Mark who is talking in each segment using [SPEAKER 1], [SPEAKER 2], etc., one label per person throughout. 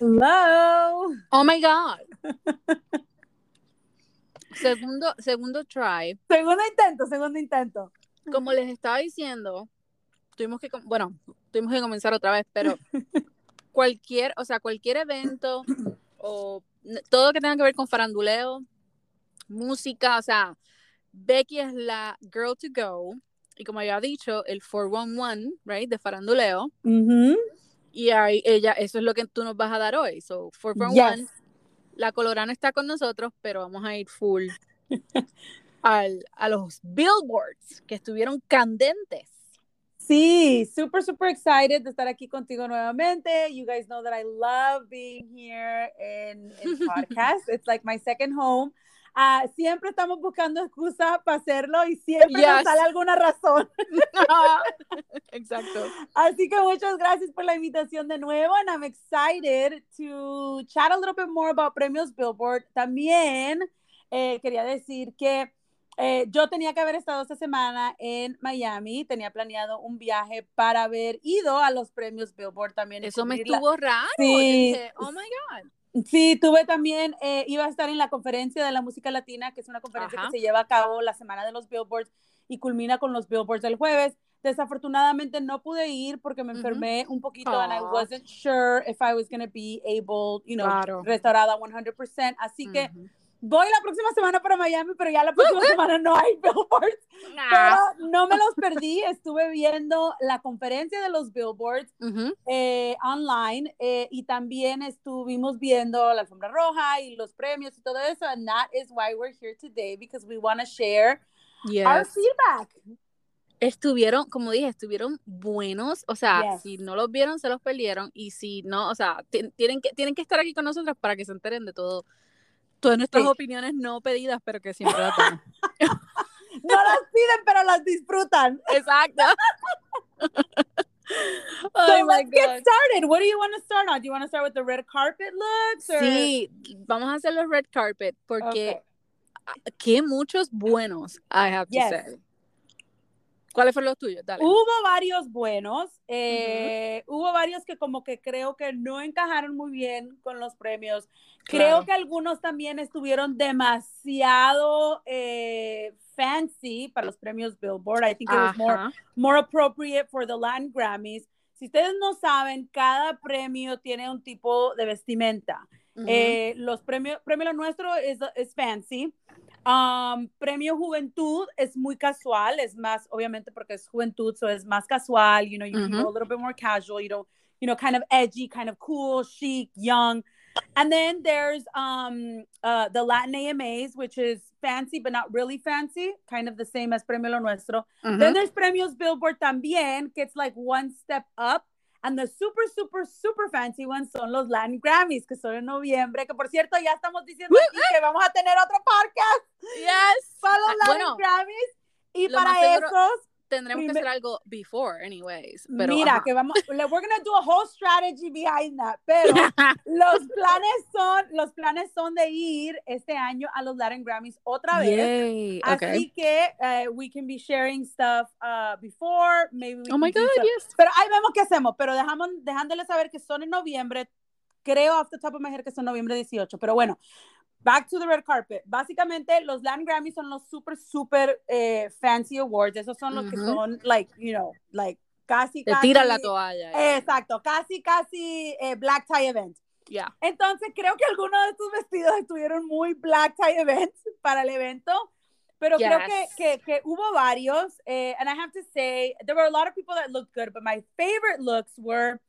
[SPEAKER 1] Hello.
[SPEAKER 2] Oh my God. segundo, segundo try.
[SPEAKER 1] Segundo intento, segundo intento.
[SPEAKER 2] Como les estaba diciendo, tuvimos que, bueno, tuvimos que comenzar otra vez, pero cualquier, o sea, cualquier evento o todo que tenga que ver con faranduleo, música, o sea, Becky es la girl to go. Y como ya he dicho, el 411, right, de faranduleo. Y ahí ella, eso es lo que tú nos vas a dar hoy. So, 411, la colorana está con nosotros, pero vamos a ir full al, a los billboards que estuvieron candentes.
[SPEAKER 1] Sí, super, super excited de estar aquí contigo nuevamente. You guys know that I love being here in, in podcast. It's like my second home. Ah, siempre estamos buscando excusas para hacerlo y siempre nos sale alguna razón.
[SPEAKER 2] Exacto.
[SPEAKER 1] Así que muchas gracias por la invitación de nuevo and I'm excited to chat a little bit more about Premios Billboard. También eh, quería decir que eh, yo tenía que haber estado esta semana en Miami, tenía planeado un viaje para haber ido a los premios Billboard también.
[SPEAKER 2] Eso me estuvo raro. Sí. oh my God.
[SPEAKER 1] Sí, tuve también, eh, iba a estar en la conferencia de la música latina, que es una conferencia que se lleva a cabo la semana de los Billboards y culmina con los Billboards del jueves. Desafortunadamente no pude ir porque me enfermé un poquito y and I wasn't sure if I was going to be able, you know, restaurada 100%. Así que voy la próxima semana para Miami, pero ya la próxima semana no hay billboards. Pero no me los perdí. Estuve viendo la conferencia de los billboards eh, online eh, y también estuvimos viendo la alfombra roja y los premios y todo eso. And that is why we're here today because we want to share our feedback.
[SPEAKER 2] Estuvieron, como dije, estuvieron buenos, o sea, si no los vieron, se los perdieron, y si no, o sea, tienen que, tienen que estar aquí con nosotros para que se enteren de todo, todas nuestras opiniones no pedidas, pero que siempre las dan.
[SPEAKER 1] no las piden, pero las disfrutan.
[SPEAKER 2] Exacto.
[SPEAKER 1] oh so let's get started. What do you want to start on? Do you want to start with the red carpet looks? Or?
[SPEAKER 2] Sí, vamos a hacer los red carpet porque okay. qué muchos buenos, I have to say. ¿Cuáles fueron los tuyos? Dale.
[SPEAKER 1] Hubo varios buenos, eh, hubo varios que como que creo que no encajaron muy bien con los premios. Creo que algunos también estuvieron demasiado eh, fancy para los premios Billboard. I think it was more, more appropriate for the Latin Grammys. Si ustedes no saben, cada premio tiene un tipo de vestimenta. Eh, los premios, premio nuestro es, es fancy. Um, premio Juventud es muy casual, es más, obviamente porque es juventud, so es más casual, you know, you can go a little bit more casual, you know, you know, kind of edgy, kind of cool, chic, young. And then there's um uh the Latin AMAs, which is fancy but not really fancy, kind of the same as Premio Lo Nuestro. Then there's Premios Billboard también, que it's like one step up And the super, super, super fancy ones son los Latin Grammys, que son en noviembre, que por cierto ya estamos diciendo aquí que vamos a tener otro podcast.
[SPEAKER 2] Yes.
[SPEAKER 1] Para los ah, Latin Grammys. Y para esos
[SPEAKER 2] tendremos que hacer algo before, anyways. Pero,
[SPEAKER 1] Mira, que vamos, we're to do a whole strategy behind that. Pero los planes son, los planes son de ir este año a los Latin Grammys otra vez. Así que uh, we can be sharing stuff uh, before, maybe.
[SPEAKER 2] oh my God, yes.
[SPEAKER 1] Pero ahí vemos qué hacemos. Pero dejamos, dejándoles saber que son en noviembre. Creo off the top of my head que son noviembre 18. Pero bueno, back to the red carpet. Básicamente, los Latin Grammys son los super, super eh, fancy awards. Esos son los que son, like, you know, like, casi,
[SPEAKER 2] Te tira la toalla.
[SPEAKER 1] exacto, casi, casi eh, black tie event.
[SPEAKER 2] Yeah.
[SPEAKER 1] Entonces, creo que algunos de estos vestidos estuvieron muy black tie events para el evento. Pero creo que, que, que, hubo varios. Eh, and I have to say, there were a lot of people that looked good, but my favorite looks were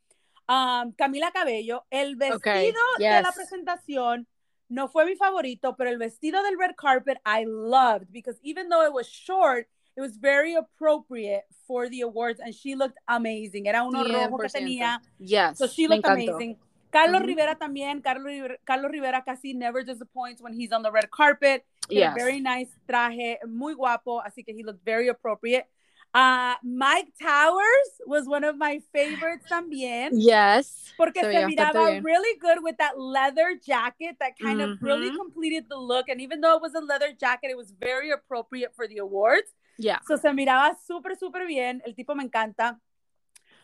[SPEAKER 1] um, Camila Cabello. El vestido de la presentación no fue mi favorito, pero el vestido del red carpet I loved because even though it was short, it was very appropriate for the awards and she looked amazing. Era uno rojo que tenía.
[SPEAKER 2] Yes.
[SPEAKER 1] So she looked amazing. Carlos Rivera también. Carlos Rivera, Carlos Rivera casi never disappoints when he's on the red carpet. Yes. Very nice traje, muy guapo, así que he looked very appropriate. Uh, Mike Towers was one of my favorites también.
[SPEAKER 2] Yes.
[SPEAKER 1] Porque se, se miraba really good with that leather jacket that kind mm-hmm. of really completed the look. And even though it was a leather jacket, it was very appropriate for the awards.
[SPEAKER 2] Yeah.
[SPEAKER 1] So se miraba súper, súper bien. El tipo me encanta.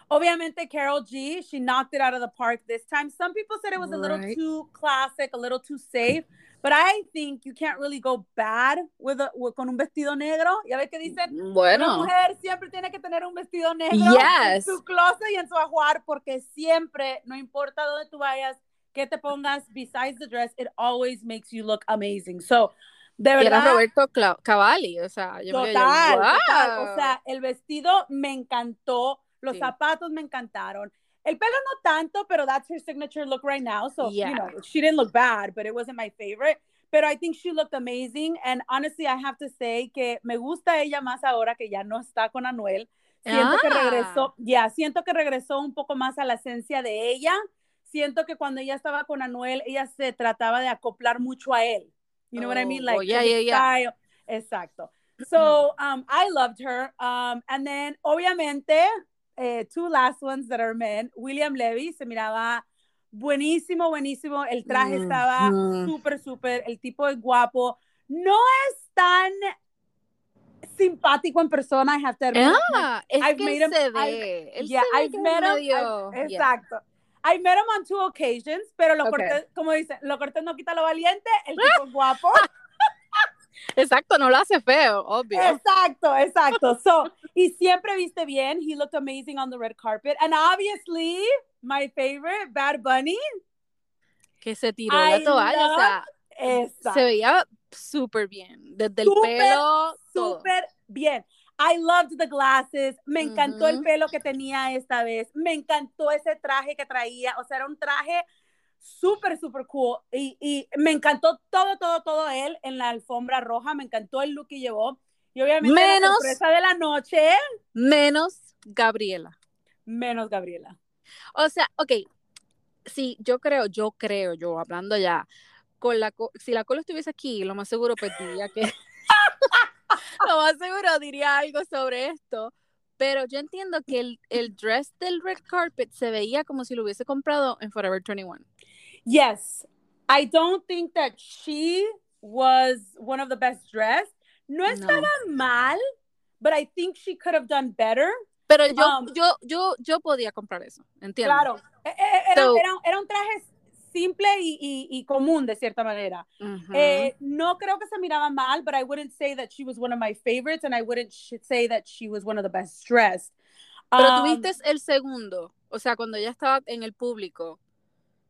[SPEAKER 1] Obviamente, Carol G, she knocked it out of the park this time. Some people said it was a little too classic, a little too safe, but I think you can't really go bad with, a- with- con un vestido negro. Ya ves que dicen, una
[SPEAKER 2] Bueno,
[SPEAKER 1] mujer siempre tiene que tener un vestido negro en
[SPEAKER 2] Yes.
[SPEAKER 1] su closet y en su ajuar, porque siempre, no importa dónde tú vayas, que te pongas, besides the dress, it always makes you look amazing. So, de
[SPEAKER 2] y era
[SPEAKER 1] verdad,
[SPEAKER 2] Roberto Cla- Cavalli, o sea, yo me quedé,
[SPEAKER 1] Total, total.
[SPEAKER 2] "Wow".
[SPEAKER 1] O sea, el vestido me encantó, los
[SPEAKER 2] Sí.
[SPEAKER 1] zapatos me encantaron. El pelo no tanto, pero that's her signature look right now. So,
[SPEAKER 2] Yeah.
[SPEAKER 1] you know, she didn't look bad, but it wasn't my favorite. Pero I think she looked amazing. And honestly, I have to say que me gusta ella más ahora que ya no está con Anuel. Siento que
[SPEAKER 2] Ah.
[SPEAKER 1] regresó, ya, siento que regresó un poco más a la esencia de ella. Siento que cuando ella estaba con Anuel, ella se trataba de acoplar mucho a él. You know what I mean?
[SPEAKER 2] Oh,
[SPEAKER 1] Like,
[SPEAKER 2] oh, yeah,
[SPEAKER 1] his
[SPEAKER 2] yeah, yeah.
[SPEAKER 1] style. Exacto. So, um, I loved her. Um, and then, obviamente, eh, two last ones that are men. William Levy se miraba buenísimo, buenísimo. El traje estaba
[SPEAKER 2] Ujú.
[SPEAKER 1] súper, súper. El tipo es guapo. No es tan simpático en persona, I have to admit.
[SPEAKER 2] Ah, es
[SPEAKER 1] I've
[SPEAKER 2] que
[SPEAKER 1] made
[SPEAKER 2] él
[SPEAKER 1] him-
[SPEAKER 2] se
[SPEAKER 1] I've-
[SPEAKER 2] ve, él
[SPEAKER 1] Yeah,
[SPEAKER 2] se ve
[SPEAKER 1] I've
[SPEAKER 2] que
[SPEAKER 1] met him.
[SPEAKER 2] medio-
[SPEAKER 1] I've-
[SPEAKER 2] yeah.
[SPEAKER 1] exacto. I met him on two occasions, pero lo
[SPEAKER 2] Okay.
[SPEAKER 1] como dicen, lo cortés no quita lo valiente, el tipo es guapo.
[SPEAKER 2] Exacto, no lo hace feo, obvio.
[SPEAKER 1] Exacto, exacto. So, y siempre viste bien. He looked amazing on the red carpet. And obviously, my favorite, Bad Bunny.
[SPEAKER 2] que se tiró
[SPEAKER 1] I
[SPEAKER 2] la toalla, o sea, se veía súper bien, desde el pelo.
[SPEAKER 1] Súper bien. I loved the glasses. Me encantó el pelo que tenía esta vez. Me encantó ese traje que traía. O sea, era un traje súper, súper cool. Y, y me encantó todo, todo, todo él en la alfombra roja. Me encantó el look que llevó. Y obviamente la
[SPEAKER 2] Menos-
[SPEAKER 1] sorpresa de la noche,
[SPEAKER 2] menos Gabriela.
[SPEAKER 1] menos Gabriela.
[SPEAKER 2] O sea, ok, sí, yo creo, yo creo, yo hablando ya, con la si la cola estuviese aquí, lo más seguro pues diría que, lo más seguro diría algo sobre esto, pero yo entiendo que el, el dress del red carpet se veía como si lo hubiese comprado en Forever 21.
[SPEAKER 1] Yes. I don't think that she was one of the best dressed. No
[SPEAKER 2] No.
[SPEAKER 1] estaba mal, but I think she could have done better.
[SPEAKER 2] Pero yo,
[SPEAKER 1] Um,
[SPEAKER 2] yo, yo, yo podía comprar eso, ¿entiendes?
[SPEAKER 1] Claro. Era,
[SPEAKER 2] So-
[SPEAKER 1] era- era un traje simple y, y- y común de cierta manera.
[SPEAKER 2] Ujú.
[SPEAKER 1] Eh, no creo que se miraba mal, but I wouldn't say that she was one of my favorites and I wouldn't say that she was one of the best dressed.
[SPEAKER 2] Pero
[SPEAKER 1] Um,
[SPEAKER 2] tuviste el segundo, o sea, cuando ella estaba en el público,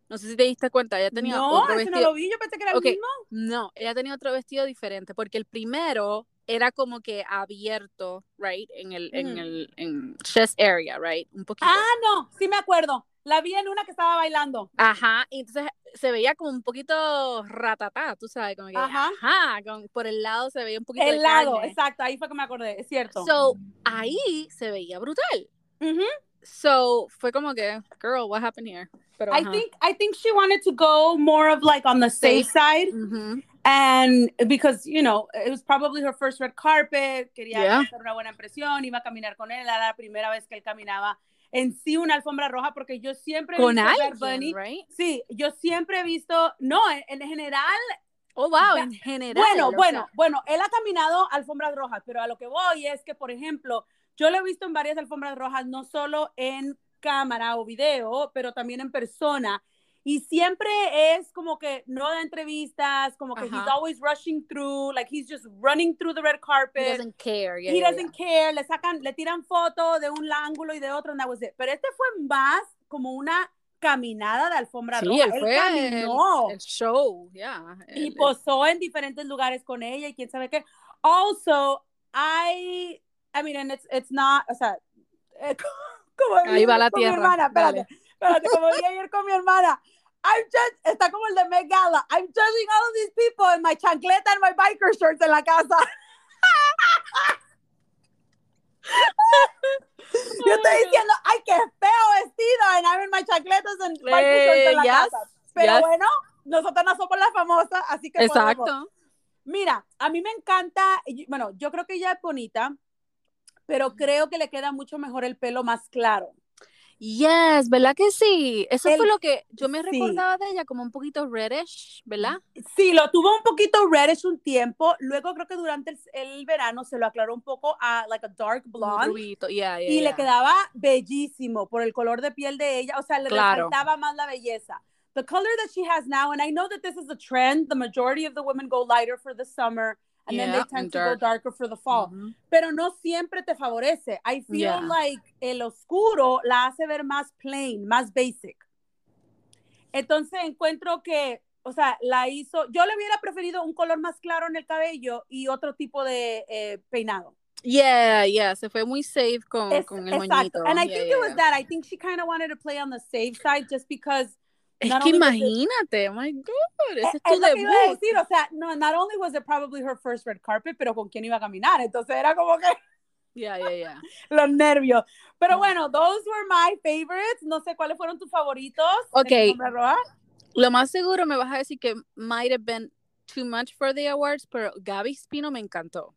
[SPEAKER 2] no sé si te diste cuenta, ella tenía
[SPEAKER 1] no,
[SPEAKER 2] otro
[SPEAKER 1] ese no
[SPEAKER 2] vestido.
[SPEAKER 1] lo vi, yo pensé que era
[SPEAKER 2] Ok.
[SPEAKER 1] el mismo.
[SPEAKER 2] No, ella tenía otro vestido diferente, porque el primero era como que abierto, right, en el, en
[SPEAKER 1] Ujú.
[SPEAKER 2] el, en chest area, right, un poquito.
[SPEAKER 1] Ah, no, sí me acuerdo. La vi en una que estaba bailando.
[SPEAKER 2] Ajá, y entonces se veía como un poquito ratatá, tú sabes, como que,
[SPEAKER 1] Ajá.
[SPEAKER 2] ajá, con- por el lado se veía un poquito
[SPEAKER 1] El
[SPEAKER 2] de
[SPEAKER 1] lado,
[SPEAKER 2] carne.
[SPEAKER 1] exacto, ahí fue que me acordé, es cierto.
[SPEAKER 2] So, ahí se veía brutal.
[SPEAKER 1] Ujú.
[SPEAKER 2] So, fue como que, girl, what happened here? Pero,
[SPEAKER 1] I think I think she wanted to go more of like on the safe
[SPEAKER 2] Safe.
[SPEAKER 1] side,
[SPEAKER 2] Ujú.
[SPEAKER 1] and because you know it was probably her first red carpet, quería
[SPEAKER 2] Yeah.
[SPEAKER 1] hacer una buena impresión, iba a caminar con él, era la primera vez que él caminaba en sí una alfombra roja, porque yo siempre he
[SPEAKER 2] Con
[SPEAKER 1] visto
[SPEAKER 2] alguien,
[SPEAKER 1] Bunny,
[SPEAKER 2] right?
[SPEAKER 1] sí, yo siempre he visto, no, en, en general,
[SPEAKER 2] Oh, wow,
[SPEAKER 1] Ya.
[SPEAKER 2] en general.
[SPEAKER 1] bueno, bueno,
[SPEAKER 2] sea,
[SPEAKER 1] bueno, él ha caminado alfombras rojas, pero a lo que voy es que, por ejemplo, yo lo he visto en varias alfombras rojas, no solo en cámara o video, pero también en persona. Y siempre es como que no da entrevistas, como que he's
[SPEAKER 2] Ajá.
[SPEAKER 1] always rushing through, like he's just running through the red
[SPEAKER 2] he
[SPEAKER 1] carpet.
[SPEAKER 2] doesn't care. yeah,
[SPEAKER 1] He
[SPEAKER 2] yeah,
[SPEAKER 1] doesn't care, le sacan, le tiran fotos de un ángulo y de otro, and that was it. Pero este fue más como una caminada de alfombra
[SPEAKER 2] Sí,
[SPEAKER 1] roja.
[SPEAKER 2] él fue
[SPEAKER 1] caminó
[SPEAKER 2] el, el show, yeah.
[SPEAKER 1] y
[SPEAKER 2] el-
[SPEAKER 1] posó en diferentes lugares con ella y quién sabe qué. Also, I, I mean, and it's, it's not, o sea, eh, como
[SPEAKER 2] Ahí va la
[SPEAKER 1] con mi
[SPEAKER 2] tierra,
[SPEAKER 1] hermana, espérate,
[SPEAKER 2] dale.
[SPEAKER 1] espérate, como dije ayer con mi hermana, I'm just, está como el de Met Gala, I'm judging all of these people in my chancleta and my biker shorts en la casa. Yo estoy diciendo, ay, qué feo vestido, and I'm in my chancletas and biker shorts en la
[SPEAKER 2] yes,
[SPEAKER 1] casa. Pero
[SPEAKER 2] yes.
[SPEAKER 1] bueno, nosotros no somos las famosas, así que podemos.
[SPEAKER 2] Exacto.
[SPEAKER 1] Mira, a mí me encanta, bueno, yo creo que ella es bonita, pero creo que le queda mucho mejor el pelo más claro.
[SPEAKER 2] Yes, ¿verdad que sí? Eso
[SPEAKER 1] El-
[SPEAKER 2] fue lo que yo me
[SPEAKER 1] sí.
[SPEAKER 2] recordaba de ella como un poquito reddish, ¿verdad?
[SPEAKER 1] Sí, lo tuvo un poquito reddish un tiempo, luego creo que durante el, el verano se lo aclaró un poco a like a dark blonde
[SPEAKER 2] rubito, yeah, yeah,
[SPEAKER 1] y le quedaba bellísimo por el color de piel de ella, o sea, le
[SPEAKER 2] Claro.
[SPEAKER 1] resaltaba más la belleza. The color that she has now, and I know that this is a trend, the majority of the women go lighter for the summer and then they tend to
[SPEAKER 2] dark.
[SPEAKER 1] go darker for the fall.
[SPEAKER 2] Ujú.
[SPEAKER 1] Pero no siempre te favorece. I feel
[SPEAKER 2] Yeah.
[SPEAKER 1] like el oscuro la hace ver más plain, más basic. Entonces encuentro que, o sea, la hizo, yo le hubiera preferido un color más claro en el cabello y otro tipo de eh, peinado.
[SPEAKER 2] Yeah, yeah, se fue muy safe con,
[SPEAKER 1] Es-
[SPEAKER 2] con el
[SPEAKER 1] exacto.
[SPEAKER 2] moñito.
[SPEAKER 1] And I
[SPEAKER 2] Yeah,
[SPEAKER 1] think it was that. I think she kind of wanted to play on the safe side just because
[SPEAKER 2] Es
[SPEAKER 1] not
[SPEAKER 2] que
[SPEAKER 1] it-
[SPEAKER 2] imagínate, oh my God, ese
[SPEAKER 1] es,
[SPEAKER 2] tu
[SPEAKER 1] que iba a
[SPEAKER 2] debut.
[SPEAKER 1] decir, o sea, no, not only was it probably her first red carpet, pero con quién iba a caminar. Entonces era como que
[SPEAKER 2] Yeah, yeah, yeah.
[SPEAKER 1] los nervios. Pero bueno, those were my favorites. No sé cuáles fueron tus favoritos.
[SPEAKER 2] Ok. Lo más seguro me vas a decir que might have been too much for the awards, pero Gaby Spino me encantó.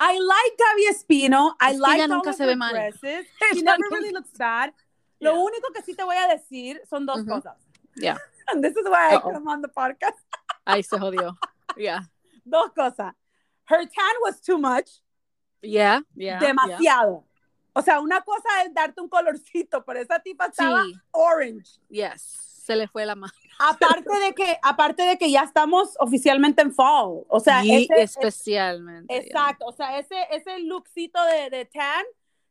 [SPEAKER 1] I like Gaby Espino. I like
[SPEAKER 2] ella
[SPEAKER 1] all
[SPEAKER 2] nunca
[SPEAKER 1] of
[SPEAKER 2] se ve mal.
[SPEAKER 1] dresses. She never really looks bad. Lo único que sí te voy a decir son dos
[SPEAKER 2] Ujú.
[SPEAKER 1] cosas.
[SPEAKER 2] Yeah.
[SPEAKER 1] And this is why I
[SPEAKER 2] Uh-oh.
[SPEAKER 1] come on the podcast.
[SPEAKER 2] Ahí se jodió. Yeah.
[SPEAKER 1] Dos cosas. Her tan was too much.
[SPEAKER 2] Yeah, yeah. yeah.
[SPEAKER 1] demasiado. O sea, una cosa es darte un colorcito, pero esa tipa estaba
[SPEAKER 2] Sí,
[SPEAKER 1] orange.
[SPEAKER 2] yes. Se le fue la mano.
[SPEAKER 1] Aparte de que, aparte de que ya estamos oficialmente en fall. O sea,
[SPEAKER 2] Y
[SPEAKER 1] ese,
[SPEAKER 2] especialmente.
[SPEAKER 1] exacto. O sea, ese, ese lookcito de, de tan,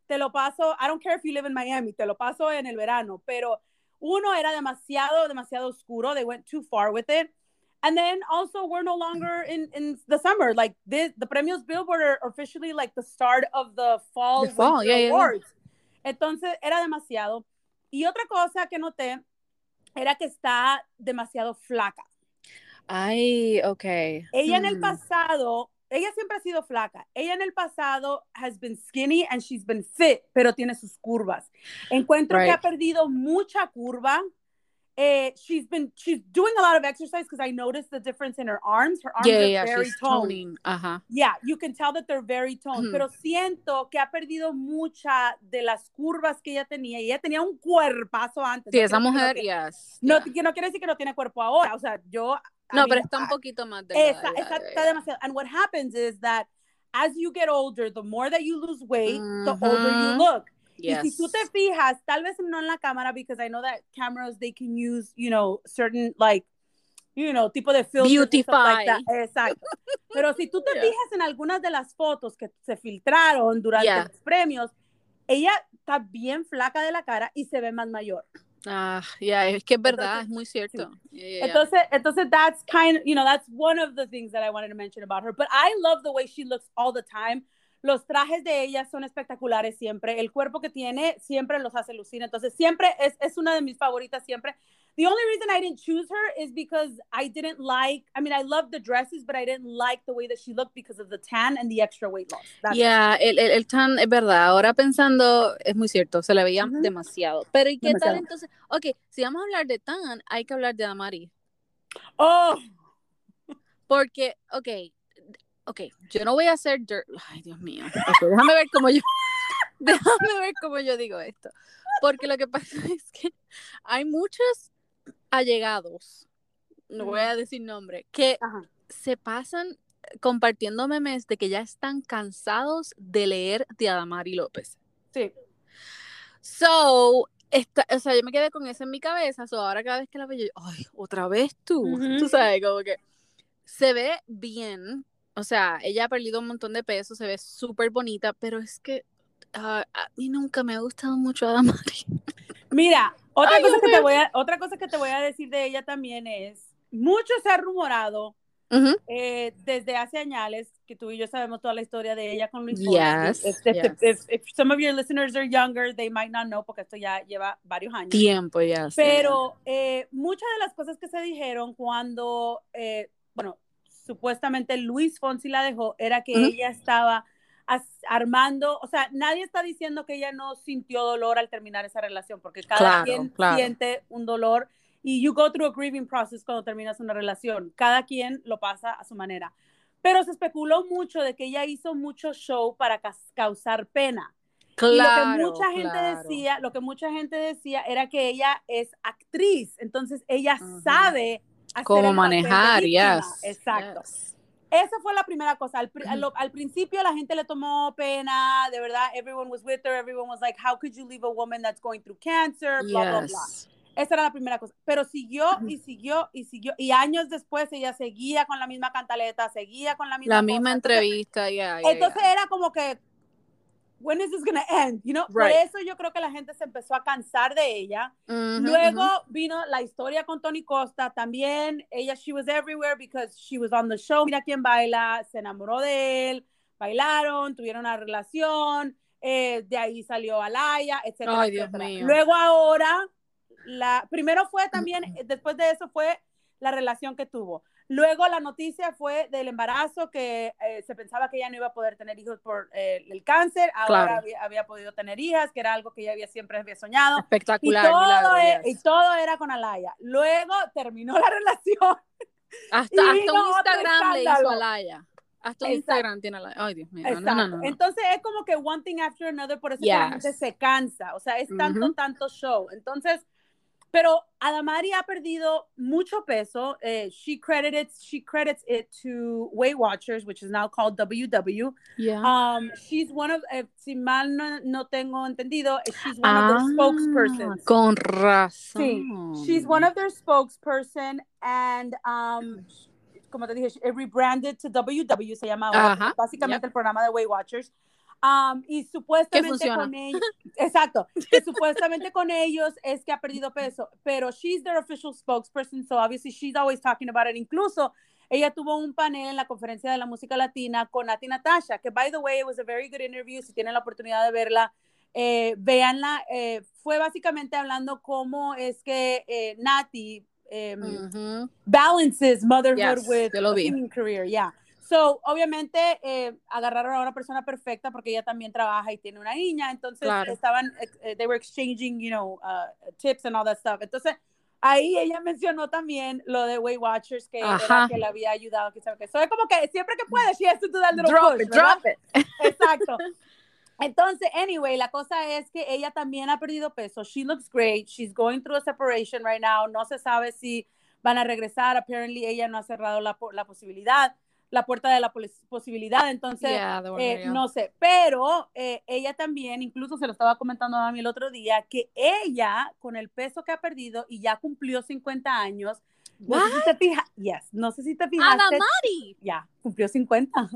[SPEAKER 1] te lo paso, I don't care if you live in Miami, te lo paso en el verano, pero uno era demasiado, demasiado oscuro. They went too far with it. And then also we're no longer in, in the summer. Like this, the premios Billboard are officially like the start of the fall,
[SPEAKER 2] The fall,
[SPEAKER 1] winter
[SPEAKER 2] yeah, yeah, yeah.
[SPEAKER 1] awards. Entonces era demasiado. Y otra cosa que noté era que está demasiado flaca.
[SPEAKER 2] Ay, ok.
[SPEAKER 1] Ella en el
[SPEAKER 2] Hmm.
[SPEAKER 1] pasado, ella siempre ha sido flaca. Ella en el pasado has been skinny and she's been fit, pero tiene sus curvas. Encuentro que
[SPEAKER 2] Right.
[SPEAKER 1] ha perdido mucha curva. Eh, she's been she's doing a lot of exercise because I noticed the difference in her arms. Her arms
[SPEAKER 2] Yeah,
[SPEAKER 1] are
[SPEAKER 2] yeah,
[SPEAKER 1] very
[SPEAKER 2] she's
[SPEAKER 1] toned.
[SPEAKER 2] toning. Ajá.
[SPEAKER 1] Yeah, you can tell that they're very toned,
[SPEAKER 2] Ujú.
[SPEAKER 1] pero siento que ha perdido mucha de las curvas que ella tenía. Y ella tenía un cuerpazo antes.
[SPEAKER 2] Sí,
[SPEAKER 1] no
[SPEAKER 2] esa
[SPEAKER 1] que no
[SPEAKER 2] mujer,
[SPEAKER 1] tiene-
[SPEAKER 2] yes.
[SPEAKER 1] No,
[SPEAKER 2] yeah.
[SPEAKER 1] que no quiere decir que no tiene cuerpo ahora. O sea, yo. I
[SPEAKER 2] No,
[SPEAKER 1] mean,
[SPEAKER 2] pero está un poquito más delgada.
[SPEAKER 1] Esa,
[SPEAKER 2] yeah,
[SPEAKER 1] esa está demasiado. And what happens is that as you get older, the more that you lose weight, the older you
[SPEAKER 2] Mhm.
[SPEAKER 1] look.
[SPEAKER 2] Yes.
[SPEAKER 1] Y si tú te fijas, tal vez no en la cámara, because I know that cameras, they can use, you know, certain, like, you know, tipo de filters. stuff like that. Exacto. Pero si tú te
[SPEAKER 2] Yeah.
[SPEAKER 1] fijas en algunas de las fotos que se filtraron durante
[SPEAKER 2] Yeah.
[SPEAKER 1] los premios, ella está bien flaca de la cara y se ve más mayor.
[SPEAKER 2] Ah, yeah, es que es verdad,
[SPEAKER 1] Entonces,
[SPEAKER 2] es muy cierto. Yeah, yeah, yeah.
[SPEAKER 1] Entonces, entonces that's kind of, you know, that's one of the things that I wanted to mention about her. But I love the way she looks all the time. Los trajes de ella son espectaculares siempre. El cuerpo que tiene siempre los hace lucir. Entonces, siempre es, es una de mis favoritas siempre. The only reason I didn't choose her is because I didn't like, I mean, I love the dresses, but I didn't like the way that she looked because of the tan and the extra weight loss. That's.
[SPEAKER 2] Yeah, el, el, el tan es verdad. Ahora pensando, es muy cierto, se le veía demasiado. Pero ¿y qué
[SPEAKER 1] Demasiado.
[SPEAKER 2] tal entonces? Ok, si vamos a hablar de tan, hay que hablar de Amari.
[SPEAKER 1] Oh,
[SPEAKER 2] Porque, ok, ok, yo no voy a hacer dirt. Ay, Dios mío. Déjame ver cómo yo. Déjame ver cómo yo digo esto. Porque lo que pasa es que hay muchos allegados, no voy a decir nombre, que
[SPEAKER 1] Ajá.
[SPEAKER 2] se pasan compartiendo memes de que ya están cansados de leer de Adamari López.
[SPEAKER 1] sí.
[SPEAKER 2] So, esta, o sea, yo me quedé con eso en mi cabeza. So, ahora cada vez que la veo, yo, ay, otra vez tú. Tú sabes, como que se ve bien. O sea, ella ha perdido un montón de peso, se ve súper bonita, pero es que ah, a mí nunca me ha gustado mucho Adamari.
[SPEAKER 1] Mira, otra,
[SPEAKER 2] Ay,
[SPEAKER 1] cosa que te voy a, otra cosa que te voy a decir de ella también es, mucho se ha rumorado
[SPEAKER 2] Ujú.
[SPEAKER 1] eh, desde hace años, que tú y yo sabemos toda la historia de ella con Luis
[SPEAKER 2] Yes.
[SPEAKER 1] If, if-
[SPEAKER 2] yes.
[SPEAKER 1] if- if some of your listeners are younger, they might not know, porque esto ya lleva varios años.
[SPEAKER 2] Tiempo ya. sí.
[SPEAKER 1] Pero eh, muchas de las cosas que se dijeron cuando, eh, bueno, supuestamente Luis Fonsi la dejó, era que
[SPEAKER 2] Ujú.
[SPEAKER 1] ella estaba armando, o sea, nadie está diciendo que ella no sintió dolor al terminar esa relación, porque cada
[SPEAKER 2] Claro,
[SPEAKER 1] quien
[SPEAKER 2] claro.
[SPEAKER 1] siente un dolor y you go through a grieving process cuando terminas una relación. Cada quien lo pasa a su manera. Pero se especuló mucho de que ella hizo mucho show para causar pena. y lo que mucha gente decía, lo que mucha gente decía era que ella es actriz, entonces ella sabe
[SPEAKER 2] hacer cómo manejar, yes.
[SPEAKER 1] Exacto. Esa fue la primera cosa. Al, al, principio la gente le tomó pena, de verdad, everyone was with her, everyone was like, how could you leave a woman that's going through cancer, blah, blah, blah. Esa era la primera cosa. Pero siguió y siguió y siguió. Y años después ella seguía con la misma cantaleta, seguía con la misma.
[SPEAKER 2] La misma entrevista, ya.
[SPEAKER 1] entonces era como que, when is this gonna end? You know? Por eso yo creo que la gente se empezó a cansar de ella. Luego vino la historia con Tony Costa. También ella, she was everywhere because she was on the show. Mira quién baila. Se enamoró de él. Bailaron, tuvieron una relación. Eh, de ahí salió Alaya, etcétera,
[SPEAKER 2] Ay, Dios Mío.
[SPEAKER 1] Luego ahora la, primero fue también, eh, después de eso fue la relación que tuvo. Luego la noticia fue del embarazo, que eh, se pensaba que ella no iba a poder tener hijos por eh, el cáncer, ahora había, podido tener hijas, que era algo que ella había, siempre había soñado.
[SPEAKER 2] Espectacular.
[SPEAKER 1] Y todo, e, y todo era con Alaya. Luego terminó la relación.
[SPEAKER 2] Hasta, un Instagram le hizo Alaya. Hasta un Instagram tiene Alaya. Ay, Dios mío.
[SPEAKER 1] Entonces es como que one thing after another, por eso la gente se cansa. O sea, es tanto, tanto show. Entonces, pero Adamari ha perdido mucho peso. Eh, she credits she credits it to Weight Watchers, which is now called WW.
[SPEAKER 2] Yeah.
[SPEAKER 1] Um, she's one of, eh, si mal no, no, tengo entendido, she's one ah, of their ah, spokespersons.
[SPEAKER 2] Con razón.
[SPEAKER 1] Sí, she's one of their spokesperson and um, como te dije, rebranded to WW se llama ahora, básicamente el programa de Weight Watchers y supuestamente con ellos, exacto, que supuestamente con ellos es que ha perdido peso, pero she's their official spokesperson, so obviously she's always talking about it. Incluso ella tuvo un panel en la conferencia de la música latina con Nati Natasha, que by the way, it was a very good interview. Si tienen la oportunidad de verla, eh, véanla. Eh, fue básicamente hablando cómo es que eh, Nati em, balances motherhood with a career. Yeah. So, obviamente, eh, agarraron a una persona perfecta porque ella también trabaja y tiene una niña, entonces estaban, eh, they were exchanging, you know, uh, tips and all that stuff. Entonces, ahí ella mencionó también lo de Weight Watchers, que, era que le había ayudado, que sabe que. So, es como que siempre que puede, she has to do that little
[SPEAKER 2] drop it, drop it.
[SPEAKER 1] Exacto. Entonces, anyway, la cosa es que ella también ha perdido peso. She looks great. She's going through a separation right now. No se sabe si van a regresar. Apparently, ella no ha cerrado la, la posibilidad la puerta de la posibilidad, entonces, eh, no sé, pero eh, ella también, incluso se lo estaba comentando a mí el otro día, que ella, con el peso que ha perdido y ya cumplió 50 años, no sé si te fijas, yes, no sé si te fijaste.
[SPEAKER 2] Ana Mari.
[SPEAKER 1] Ya, cumplió 50. es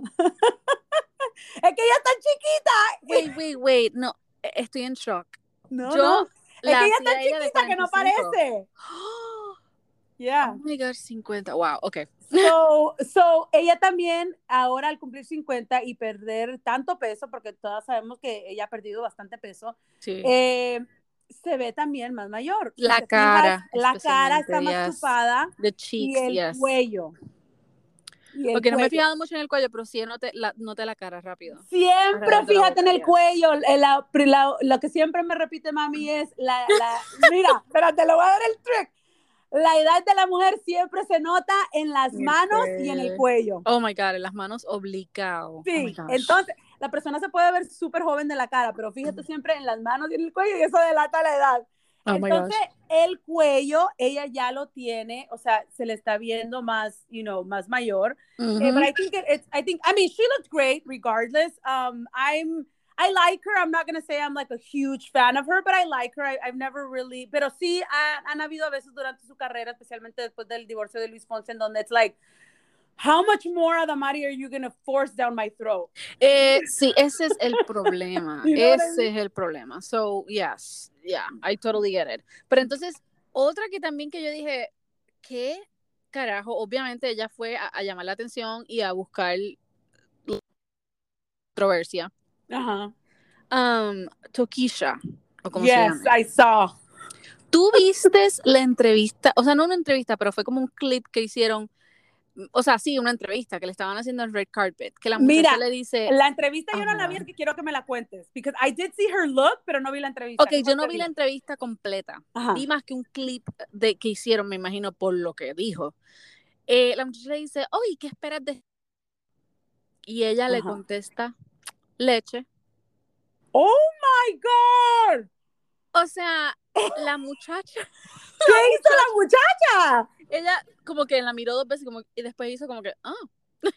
[SPEAKER 1] que ella está chiquita.
[SPEAKER 2] Wait, wait, wait, no, e-, estoy en shock.
[SPEAKER 1] No, no. Es que ella está chiquita que no parece.
[SPEAKER 2] Yeah. Oh my God, 50. Wow, ok.
[SPEAKER 1] So, so, ella también, ahora al cumplir 50 y perder tanto peso, porque todas sabemos que ella ha perdido bastante peso, eh, se ve también más mayor.
[SPEAKER 2] La cara.
[SPEAKER 1] la cara está más chupada. y el cuello.
[SPEAKER 2] Porque no me he fijado mucho en el cuello, pero sí noté la, la cara rápido.
[SPEAKER 1] Siempre fíjate en el cuello. lo que siempre me repite mami es la, la mira, espérate, le voy a dar el trick la edad de la mujer siempre se nota en las manos y en el cuello.
[SPEAKER 2] Oh my God, en las manos obligado.
[SPEAKER 1] Oh sí, entonces la persona se puede ver súper joven de la cara, pero fíjate siempre en las manos y en el cuello y eso delata la edad. Oh entonces, el cuello, ella ya lo tiene, o sea, se le está viendo más, you know, más mayor. Pero eh, I think it's, I think, I mean, she looked great regardless. Um, I'm, I like her. I'm not to say I'm like a huge fan of her, but I like her. I, have never really, pero sí han habido veces durante su carrera, especialmente después del divorcio de Luis Fonse, en donde it's like, how much more Adamari are you to force down my throat?
[SPEAKER 2] Eh, sí, ese es el problema. ese es el problema. So, yes, yeah, I totally get it. Pero entonces, otra que también que yo dije, ¿qué carajo? Obviamente ella fue a, a llamar la atención y a buscar controversia
[SPEAKER 1] Ajá.
[SPEAKER 2] Um, Tokisha.
[SPEAKER 1] O yes, I saw.
[SPEAKER 2] Tú viste la entrevista, o sea, no una entrevista, pero fue como un clip que hicieron, o sea, sí, una entrevista que le estaban haciendo en Red Carpet, que la Mira, le dice...
[SPEAKER 1] la entrevista yo no la vi, que quiero que me la cuentes, because I did see her look, pero no vi la entrevista.
[SPEAKER 2] Ok, yo no vi la entrevista completa, vi más que un clip de, que hicieron, me imagino, por lo que dijo. Eh, la muchacha le dice, oye, ¿qué esperas de...? Y ella le contesta, leche.
[SPEAKER 1] Oh my God.
[SPEAKER 2] O sea, la muchacha.
[SPEAKER 1] ¿Qué hizo la muchacha?
[SPEAKER 2] Ella como que la miró dos veces como, y después hizo como que, ah.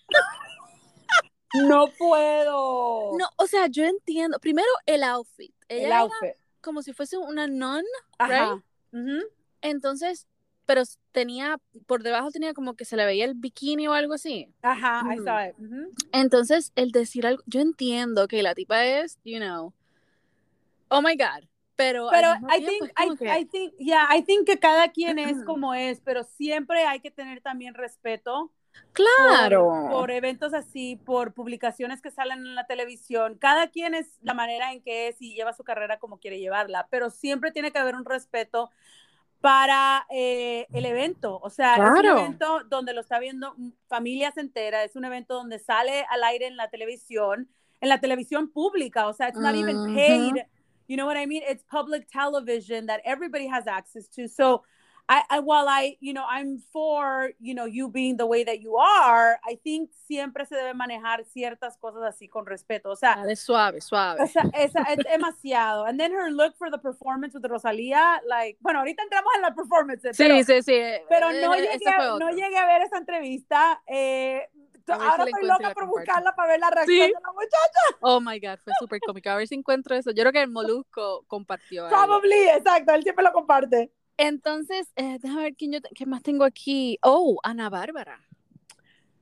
[SPEAKER 1] No puedo.
[SPEAKER 2] No, o sea, yo entiendo. Primero el outfit. Ella
[SPEAKER 1] el
[SPEAKER 2] era
[SPEAKER 1] outfit.
[SPEAKER 2] como si fuese una nun,
[SPEAKER 1] Ajá.
[SPEAKER 2] right? Entonces, pero tenía, por debajo tenía como que se le veía el bikini o algo así.
[SPEAKER 1] Ajá, I saw it.
[SPEAKER 2] Entonces, el decir algo, yo entiendo que la tipa es, you know, oh my God, pero,
[SPEAKER 1] Pero I think, I,
[SPEAKER 2] que-
[SPEAKER 1] I think, yeah, I think que cada quien es como es, pero siempre hay que tener también respeto por-
[SPEAKER 2] claro,
[SPEAKER 1] por, eventos así, por publicaciones que salen en la televisión. Cada quien es la manera en que es y lleva su carrera como quiere llevarla, pero siempre tiene que haber un respeto para eh, el evento. O sea, es
[SPEAKER 2] Claro.
[SPEAKER 1] un evento donde lo está viendo familias enteras, es un evento donde sale al aire en la televisión, en la televisión pública. O sea, it's not even
[SPEAKER 2] Ujú.
[SPEAKER 1] paid. You know what I mean? It's public television that everybody has access to. So, I, I while I, you know, I'm for, you know, you being the way that you are, I think siempre se debe manejar ciertas cosas así con respeto. O sea,
[SPEAKER 2] Dale, suave, suave.
[SPEAKER 1] o sea, esa es demasiado. And then her look for the performance with Rosalía, like, bueno, ahorita entramos en la performance,
[SPEAKER 2] sí,
[SPEAKER 1] pero,
[SPEAKER 2] sí, sí.
[SPEAKER 1] pero
[SPEAKER 2] eh,
[SPEAKER 1] no,
[SPEAKER 2] eh,
[SPEAKER 1] llegué, a- no llegué a ver esa entrevista. Eh,
[SPEAKER 2] si
[SPEAKER 1] ahora
[SPEAKER 2] la
[SPEAKER 1] estoy loca por buscarla para ver la reacción
[SPEAKER 2] Sí.
[SPEAKER 1] de la muchacha.
[SPEAKER 2] Oh my God, fue súper cómico. A ver si encuentro eso. Yo creo que el Molusco compartió. algo.
[SPEAKER 1] Probably, exacto, él siempre lo comparte.
[SPEAKER 2] Entonces, eh, déjame ver quién, yo qué más tengo aquí. Oh, Ana Bárbara.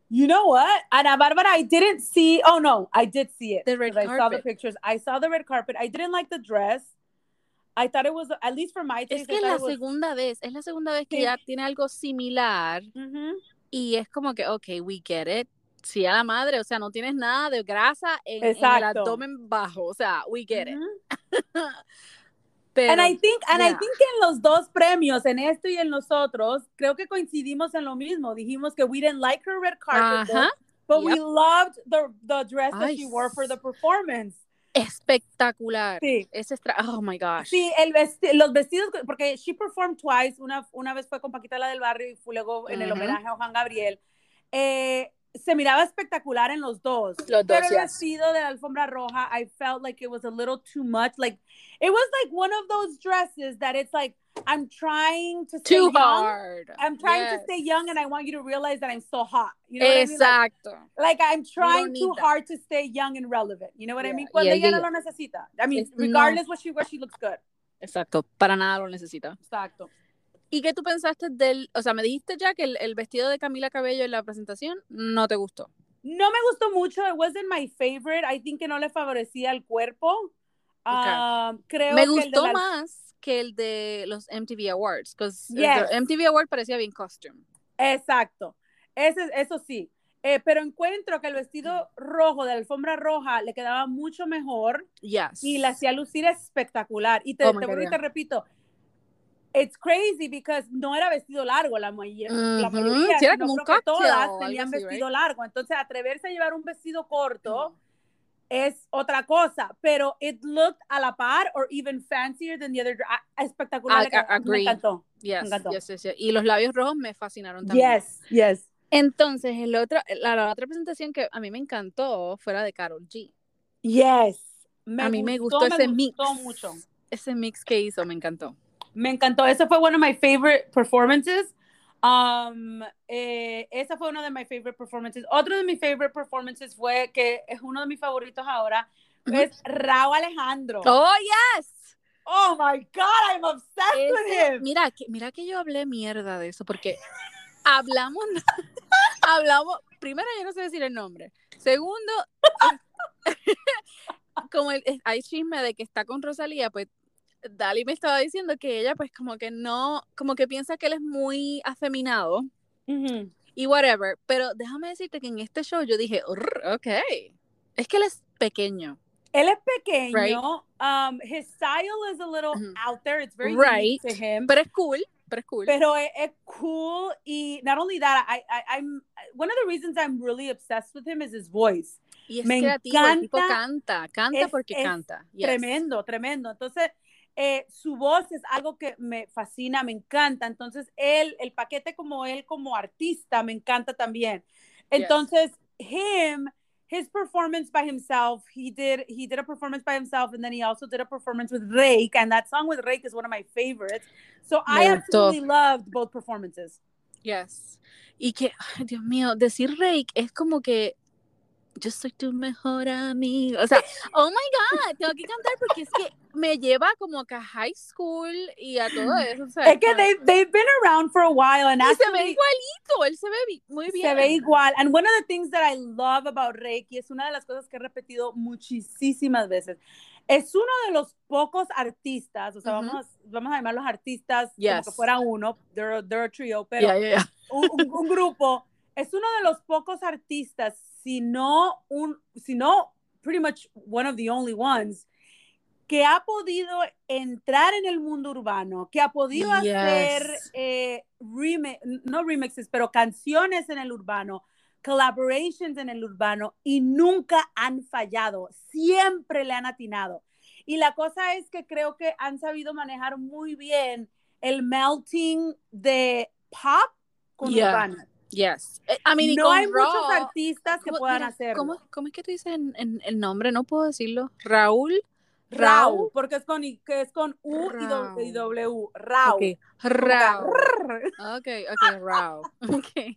[SPEAKER 1] You know what? Ana Barbara, I didn't see. Oh no, I did see it.
[SPEAKER 2] The red
[SPEAKER 1] 'cause I saw the
[SPEAKER 2] carpet.
[SPEAKER 1] pictures. I saw the red carpet. I didn't like the dress. I thought it was, at least for my taste.
[SPEAKER 2] Es que es la
[SPEAKER 1] was-
[SPEAKER 2] segunda vez, es la segunda vez que
[SPEAKER 1] Sí.
[SPEAKER 2] ya tiene algo similar
[SPEAKER 1] Ujú.
[SPEAKER 2] y es como que, ok, we get it. Sí, a la madre, o sea, no tienes nada de grasa en, en el abdomen bajo, o sea, we get it. Pero,
[SPEAKER 1] And I think, and I think en los dos premios, en esto y en los otros, creo que coincidimos en lo mismo. Dijimos que we didn't like her red carpet,
[SPEAKER 2] Ajá.
[SPEAKER 1] but we
[SPEAKER 2] Yep.
[SPEAKER 1] loved the, the dress that
[SPEAKER 2] Ay,
[SPEAKER 1] she wore for the performance.
[SPEAKER 2] espectacular.
[SPEAKER 1] Sí.
[SPEAKER 2] Es extra, oh my gosh.
[SPEAKER 1] Sí, el vesti- los vestidos, porque she performed twice, una, una vez fue con Paquita la del barrio y fue luego en el homenaje a Juan Gabriel. Eh, se miraba espectacular en los dos.
[SPEAKER 2] Los dos,
[SPEAKER 1] pero el vestido de la alfombra roja, I felt like it was a little too much. Like, it was like one of those dresses that it's like, I'm trying to stay
[SPEAKER 2] Too
[SPEAKER 1] young.
[SPEAKER 2] hard.
[SPEAKER 1] I'm trying to stay young and I want you to realize that I'm so hot. You know what I mean? Like,
[SPEAKER 2] Exacto.
[SPEAKER 1] like, I'm trying too
[SPEAKER 2] that.
[SPEAKER 1] hard to stay young and relevant. You know what I mean? Cuando ella no lo necesita. I mean,
[SPEAKER 2] Es- no.
[SPEAKER 1] regardless what she wears, she looks good.
[SPEAKER 2] Exacto. Para nada lo necesita.
[SPEAKER 1] Exacto.
[SPEAKER 2] ¿Y qué tú pensaste del, o sea, me dijiste ya que el, el vestido de Camila Cabello en la presentación no te gustó?
[SPEAKER 1] No me gustó mucho. It wasn't my favorite. I think que no le favorecía el cuerpo. Um, creo
[SPEAKER 2] me
[SPEAKER 1] que el
[SPEAKER 2] gustó
[SPEAKER 1] la-
[SPEAKER 2] más que el de los MTV Awards, porque
[SPEAKER 1] Yes.
[SPEAKER 2] MTV Awards parecía bien costume.
[SPEAKER 1] Exacto. Ese, eso sí. Eh, pero encuentro que el vestido rojo de la alfombra roja le quedaba mucho mejor
[SPEAKER 2] Yes.
[SPEAKER 1] y la hacía lucir espectacular. Y te,
[SPEAKER 2] Oh
[SPEAKER 1] te te repito, it's crazy because no era vestido largo la, may- la
[SPEAKER 2] Ujú,
[SPEAKER 1] mayoría,
[SPEAKER 2] sí, era como un cocktail,
[SPEAKER 1] todas tenían
[SPEAKER 2] así,
[SPEAKER 1] vestido largo. Entonces, atreverse a llevar un vestido corto es otra cosa, pero it looked a la par or even fancier than the other. ah, Espectacular.
[SPEAKER 2] I-. I.
[SPEAKER 1] Me encantó.
[SPEAKER 2] Yes,
[SPEAKER 1] encantó.
[SPEAKER 2] yes, yes. Y los labios rojos me fascinaron también.
[SPEAKER 1] Yes, yes.
[SPEAKER 2] Entonces, el otro, la, la otra presentación que a mí me encantó fue la de Carol G.
[SPEAKER 1] Yes.
[SPEAKER 2] a mí me gustó, ese mix.
[SPEAKER 1] gustó mucho.
[SPEAKER 2] Ese mix que hizo me encantó.
[SPEAKER 1] Me encantó. Ese fue one of my favorite performances. Um, eh, esa fue una de my favorite performances. Otro de mis favorite performances fue que es uno de mis favoritos ahora. Es Raúl Alejandro.
[SPEAKER 2] ¡Oh, yes!
[SPEAKER 1] Oh my God, I'm obsessed with him.
[SPEAKER 2] mira, que, mira que yo hablé mierda de eso, porque hablamos, hablamos, primero yo no sé decir el nombre, segundo, como el- hay chisme de que está con Rosalía, pues Dali me estaba diciendo que ella pues como que no, como que piensa que él es muy afeminado
[SPEAKER 1] Ujú.
[SPEAKER 2] y whatever, pero déjame decirte que en este show yo dije, "Urr, ok, es que él es pequeño,
[SPEAKER 1] Él es pequeño.
[SPEAKER 2] Right.
[SPEAKER 1] Um, his style is a little
[SPEAKER 2] Ujú.
[SPEAKER 1] out there. It's very
[SPEAKER 2] Right.
[SPEAKER 1] to him.
[SPEAKER 2] pero es cool, pero es cool.
[SPEAKER 1] Pero es, es cool y not only that, I, I, I'm one of the reasons I'm really obsessed with him is his voice.
[SPEAKER 2] y es
[SPEAKER 1] me
[SPEAKER 2] creativo, el tipo
[SPEAKER 1] encanta,
[SPEAKER 2] canta, canta
[SPEAKER 1] es-
[SPEAKER 2] porque
[SPEAKER 1] es
[SPEAKER 2] canta. yes.
[SPEAKER 1] Tremendo, tremendo. Entonces, eh, su voz es algo que me fascina, me encanta. Entonces, él, el paquete como él como artista, me encanta también. Entonces, him his performance by himself. He did he did a performance by himself, and then he also did a performance with Rake, and that song with Rake is one of my favorites. So I absolutely loved both performances.
[SPEAKER 2] Yes. Y que, ay, Dios mío, decir Rake es como que yo soy tu mejor amigo. O sea, oh my God, tengo que cantar porque es que me lleva como que a high school y a todo eso. O sea,
[SPEAKER 1] es que they, they've been around for a while. And
[SPEAKER 2] y se ve igualito, él se ve muy bien.
[SPEAKER 1] Se ve igual. And one of the things that I love about Reiki es una de las cosas que he repetido muchísimas veces. Es uno de los pocos artistas, o sea, vamos, vamos a llamarlos artistas como que fuera uno, they're, they're a trio, pero Un, un grupo, es uno de los pocos artistas sino un, sino pretty much one of the only ones que ha podido entrar en el mundo urbano, que ha podido hacer eh, no remixes, pero canciones en el urbano, collaborations en el urbano y nunca han fallado, siempre le han atinado. Y la cosa es que creo que han sabido manejar muy bien el melting de pop con urbano.
[SPEAKER 2] Yes.
[SPEAKER 1] Eh, I mean, no hay muchos artistas que puedan hacerlo.
[SPEAKER 2] ¿cómo, ¿cómo, es que tú dices en, el nombre? No puedo decirlo. Raúl.
[SPEAKER 1] Raúl, porque es con, que es con U y, W. Raúl.
[SPEAKER 2] Okay. Raúl. Ok, ok, Raúl. Okay.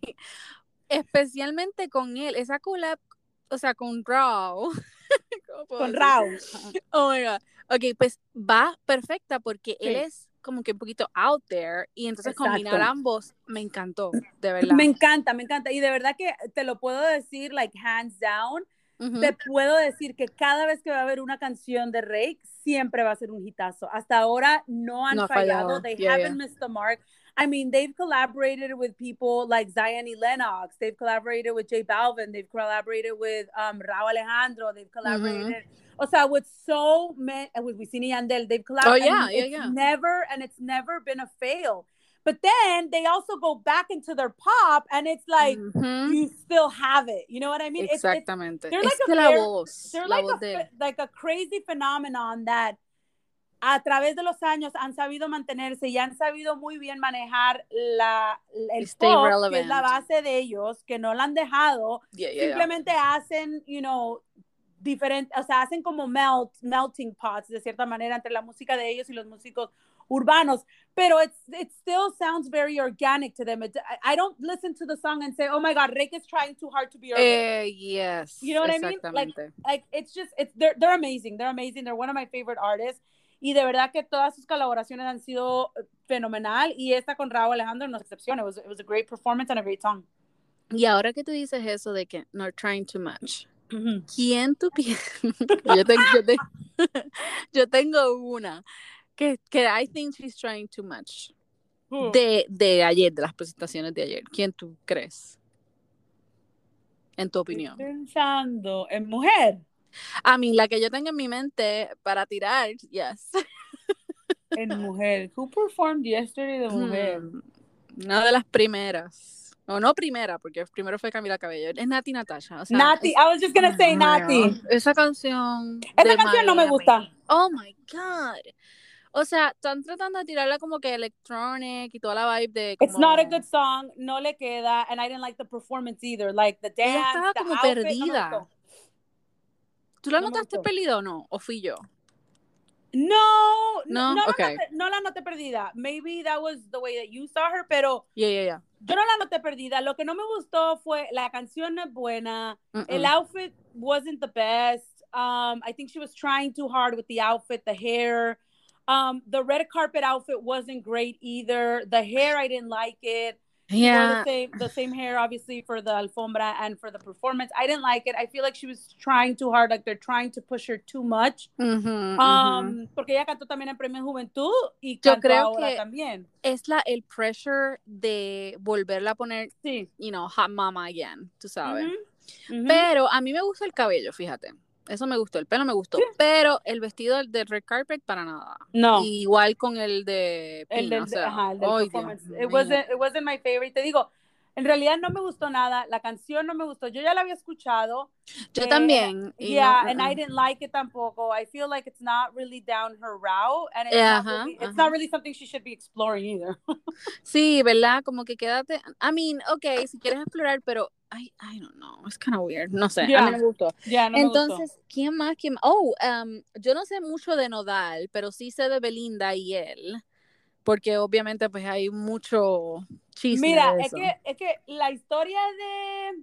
[SPEAKER 2] Especialmente con él, esa collab, o sea, con Raúl.
[SPEAKER 1] Con Raúl.
[SPEAKER 2] Oh my God. Ok, pues va perfecta porque él es como que un poquito out there y entonces combinar ambos me encantó, de verdad.
[SPEAKER 1] Me encanta, me encanta y de verdad que te lo puedo decir like hands down. Te puedo decir que cada vez que va a haber una canción de Rake, siempre va a ser un hitazo. Hasta ahora no han fallado. They haven't missed the mark. I mean, they've collaborated with people like Zion y Lennox. They've collaborated with J Balvin. They've collaborated with um, Raúl Alejandro. They've collaborated o sea, with so many, with Wisin Yandel, they've collaborated.
[SPEAKER 2] Oh, yeah, yeah, yeah.
[SPEAKER 1] Never, and it's never been a fail. But then they also go back into their pop, and it's like mm-hmm. you still have it. You know what I mean?
[SPEAKER 2] Exactamente.
[SPEAKER 1] It's, it's, they're like
[SPEAKER 2] es a, voz,
[SPEAKER 1] they're like, a, like a crazy phenomenon that a través de los años han sabido mantenerse y han sabido muy bien manejar la, el pop, que es la base de ellos, que no la han dejado.
[SPEAKER 2] Yeah, yeah,
[SPEAKER 1] Simplemente
[SPEAKER 2] yeah.
[SPEAKER 1] hacen, you know, diferente, o sea, hacen como melt, melting pots de cierta manera entre la música de ellos y los músicos urbanos, pero it's, it still sounds very organic to them. It, I don't listen to the song and say, oh my God, Rick is trying too hard to be urban.
[SPEAKER 2] Uh, yes.
[SPEAKER 1] You know what I mean? Like, like it's just, it's, they're, they're amazing. They're amazing. They're one of my favorite artists. Y de verdad que todas sus colaboraciones han sido fenomenal. Y esta con Raúl Alejandro no es excepción. It was, it was a great performance and a great song.
[SPEAKER 2] Y ahora que tú dices eso de que not trying too much, ¿Quién tú piensas? yo, tengo, yo, tengo, yo, tengo, una que, que I think she's trying too much. De, de ayer, de las presentaciones de ayer. ¿Quién tú crees? En tu opinión.
[SPEAKER 1] Estoy pensando en mujer.
[SPEAKER 2] A mí, la que yo tengo en mi mente para tirar, yes.
[SPEAKER 1] En mujer. Who performed yesterday de mujer?
[SPEAKER 2] Una de las primeras. No, no primera, porque primero fue Camila Cabello. Es Nati Natasha. O sea,
[SPEAKER 1] Nati, I was just gonna say Nati.
[SPEAKER 2] Esa canción.
[SPEAKER 1] Esa canción no me gusta.
[SPEAKER 2] Oh my God. O sea, están tratando de tirarla como que electronic y toda la vibe de.
[SPEAKER 1] Como... It's not a good song, no le queda, and I didn't like the performance either. Like the dance. Ella
[SPEAKER 2] estaba como perdida. ¿Tú la notaste perdida o no? ¿O fui yo?
[SPEAKER 1] No, no, no, okay. no, la noté perdida. Maybe that was the way that you saw her, pero
[SPEAKER 2] yeah, yeah, yeah.
[SPEAKER 1] yo no la noté perdida. Lo que no me gustó fue la canción no es buena. Mm -mm. El outfit wasn't the best. Um, I think she was trying too hard with the outfit, the hair. Um, the red carpet outfit wasn't great either. The hair, I didn't like it.
[SPEAKER 2] Yeah.
[SPEAKER 1] The same, the same hair, obviously, for the alfombra and for the performance. I didn't like it. I feel like she was trying too hard, like they're trying to push her too much.
[SPEAKER 2] Mm -hmm,
[SPEAKER 1] um, mm -hmm. Porque ella cantó también en Premio Juventud y Yo cantó creo ahora que también.
[SPEAKER 2] Es la, el pressure de volverla a poner,
[SPEAKER 1] sí.
[SPEAKER 2] you know, hot mama again, tú sabes. Mm -hmm, Pero a mí me gusta el cabello, fíjate. Eso me gustó, el pelo me gustó, pero el vestido del red carpet para nada.
[SPEAKER 1] No.
[SPEAKER 2] igual con el de
[SPEAKER 1] Pina, el del, o sea, ajá, el del performance. It wasn't, it wasn't my favorite. Te digo, En realidad no me gustó nada, la canción no me gustó, yo ya la había escuchado.
[SPEAKER 2] Yo
[SPEAKER 1] eh,
[SPEAKER 2] también.
[SPEAKER 1] Yeah,
[SPEAKER 2] no,
[SPEAKER 1] and I
[SPEAKER 2] uh-uh.
[SPEAKER 1] didn't like it tampoco. I feel like it's not really down her route, and it's,
[SPEAKER 2] Yeah,
[SPEAKER 1] not,
[SPEAKER 2] ajá,
[SPEAKER 1] really, it's
[SPEAKER 2] ajá.
[SPEAKER 1] not really something she should be exploring either.
[SPEAKER 2] Sí, ¿verdad? Como que quédate. I mean, okay, si quieres explorar, pero I, I don't know, it's kind of weird. No sé, a
[SPEAKER 1] Yeah.
[SPEAKER 2] mí no me gustó.
[SPEAKER 1] Ya, no me gustó.
[SPEAKER 2] Entonces, ¿quién más? ¿Quién más? Oh, um, yo no sé mucho de Nodal, pero sí sé de Belinda y él, porque obviamente pues hay mucho chisme
[SPEAKER 1] Mira,
[SPEAKER 2] de
[SPEAKER 1] es
[SPEAKER 2] eso.
[SPEAKER 1] que, es que la historia de,